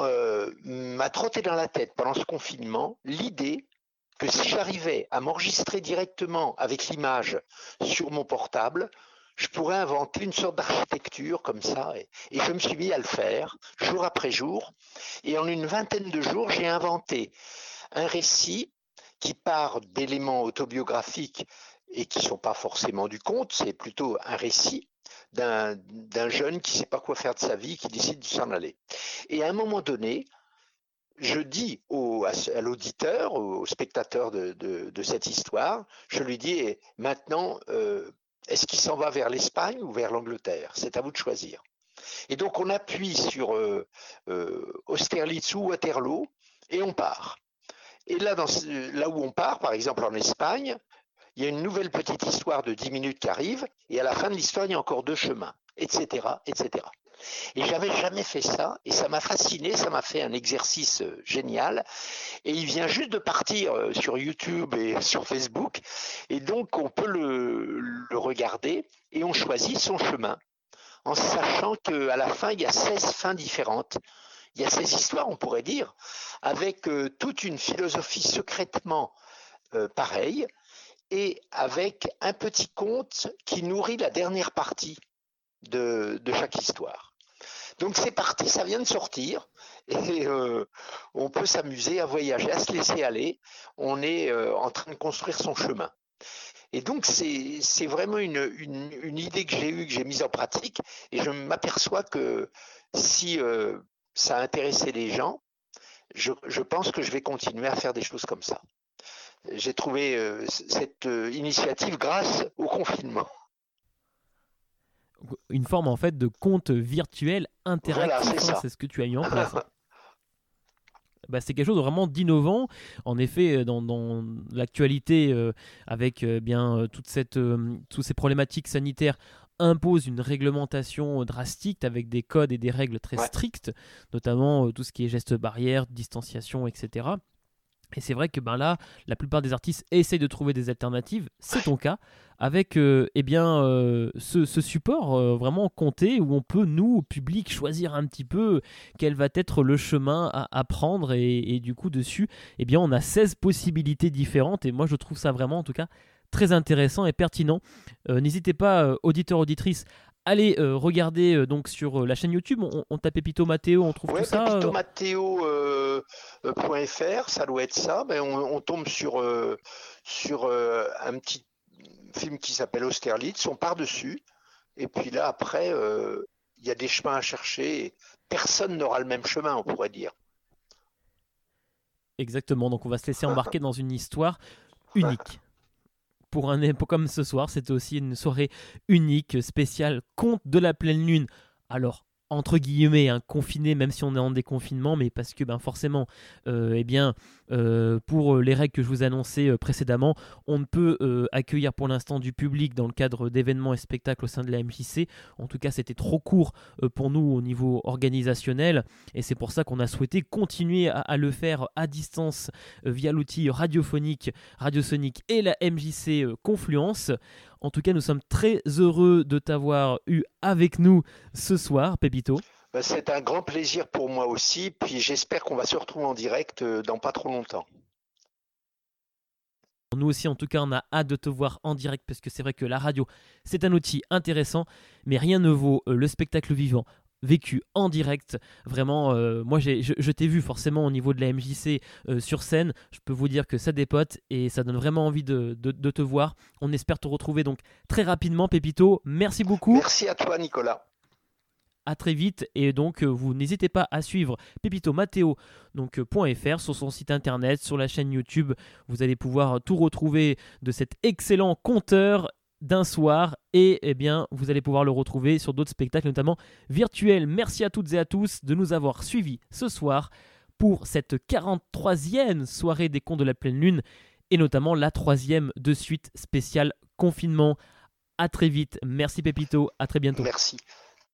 euh, m'a trotté dans la tête pendant ce confinement l'idée que si j'arrivais à m'enregistrer directement avec l'image sur mon portable, je pourrais inventer une sorte d'architecture comme ça. Et, je me suis mis à le faire jour après jour. Et en une vingtaine de jours, j'ai inventé un récit qui part d'éléments autobiographiques et qui ne sont pas forcément du conte, c'est plutôt un récit d'un jeune qui ne sait pas quoi faire de sa vie, qui décide de s'en aller. Et à un moment donné, je dis à, l'auditeur, au, spectateur de, cette histoire, je lui dis maintenant, euh, est-ce qu'il s'en va vers l'Espagne ou vers l'Angleterre? C'est à vous de choisir. Et donc on appuie sur euh, euh, Austerlitz ou Waterloo et on part. Et là, où on part, par exemple en Espagne, il y a une nouvelle petite histoire de 10 minutes qui arrive, et à la fin de l'histoire, il y a encore deux chemins, etc., etc. Et j'avais jamais fait ça, et ça m'a fasciné, ça m'a fait un exercice euh, génial. Et il vient juste de partir euh, sur YouTube et sur Facebook, et donc on peut le, regarder, et on choisit son chemin en sachant qu'à la fin, il y a 16 fins différentes. Il y a ces histoires, on pourrait dire, avec euh, toute une philosophie secrètement pareille et avec un petit conte qui nourrit la dernière partie de, chaque histoire. Donc c'est parti, ça vient de sortir et euh, on peut s'amuser à voyager, à se laisser aller. On est en train de construire son chemin. Et donc, c'est vraiment une, idée que j'ai eue, que j'ai mise en pratique, et je m'aperçois que si euh, ça a intéressé les gens, je, pense que je vais continuer à faire des choses comme ça. J'ai trouvé euh, cette euh, initiative grâce au confinement. Une forme en fait de compte virtuel interactif, hein, c'est ce que tu as mis en place. Bah, c'est quelque chose de vraiment d'innovant. En effet, euh, dans, l'actualité, euh, avec euh, bien toute cette, toutes ces problématiques sanitaires impose une réglementation drastique avec des codes et des règles très strictes, notamment tout ce qui est gestes barrières, distanciation, etc. Et c'est vrai que ben là, la plupart des artistes essayent de trouver des alternatives. C'est ton cas avec euh, eh bien euh, ce, support euh, vraiment compté où on peut nous public choisir un petit peu quel va être le chemin à, prendre et, du coup dessus eh bien on a 16 possibilités différentes et moi je trouve ça vraiment en tout cas très intéressant et pertinent. N'hésitez pas, auditeurs, auditrices, Allez euh, regarder euh, donc sur euh, la chaîne YouTube, on, tape Pépito Matteo, on trouve tout ça. Pépitomatteo.fr, ça doit être ça. Mais on, tombe sur, sur un petit film qui s'appelle Austerlitz, on part dessus. Et puis là, après, il y a des chemins à chercher. personne n'aura le même chemin, on pourrait dire. Exactement, donc on va se laisser embarquer dans une histoire unique pour un époque comme ce soir. C'était aussi une soirée unique, spéciale, conte de la pleine lune. Alors, entre guillemets, un confiné, même si on est en déconfinement, mais parce que ben, forcément, euh, eh bien, euh, pour les règles que je vous annonçais euh, précédemment, on ne peut accueillir pour l'instant du public dans le cadre d'événements et spectacles au sein de la MJC. En tout cas, c'était trop court pour nous au niveau organisationnel, et c'est pour ça qu'on a souhaité continuer à, le faire à distance via l'outil radiophonique, radiosonique et la MJC Confluence. En tout cas, nous sommes très heureux de t'avoir eu avec nous ce soir, Pépito. Bah, c'est un grand plaisir pour moi aussi, puis j'espère qu'on va se retrouver en direct euh, dans pas trop longtemps. Nous aussi, en tout cas, on a hâte de te voir en direct parce que c'est vrai que la radio, c'est un outil intéressant, mais rien ne vaut euh, le spectacle vivant vécu en direct. Vraiment, euh, moi je, t'ai vu forcément au niveau de la MJC euh, sur scène. Je peux vous dire que ça dépote et ça donne vraiment envie de, te voir. On espère te retrouver donc très rapidement, Pépito. Merci beaucoup. Merci à toi, Nicolas. À très vite et donc euh, vous n'hésitez pas à suivre Pépito Matteo donc sur son site internet, sur la chaîne YouTube. Vous allez pouvoir tout retrouver de cet excellent conteur d'un soir et eh bien vous allez pouvoir le retrouver sur d'autres spectacles notamment virtuels. Merci à toutes et à tous de nous avoir suivis ce soir pour cette 43e soirée des contes de la pleine lune et notamment la troisième de suite spéciale confinement. À très vite. Merci Pépito. À très bientôt. Merci.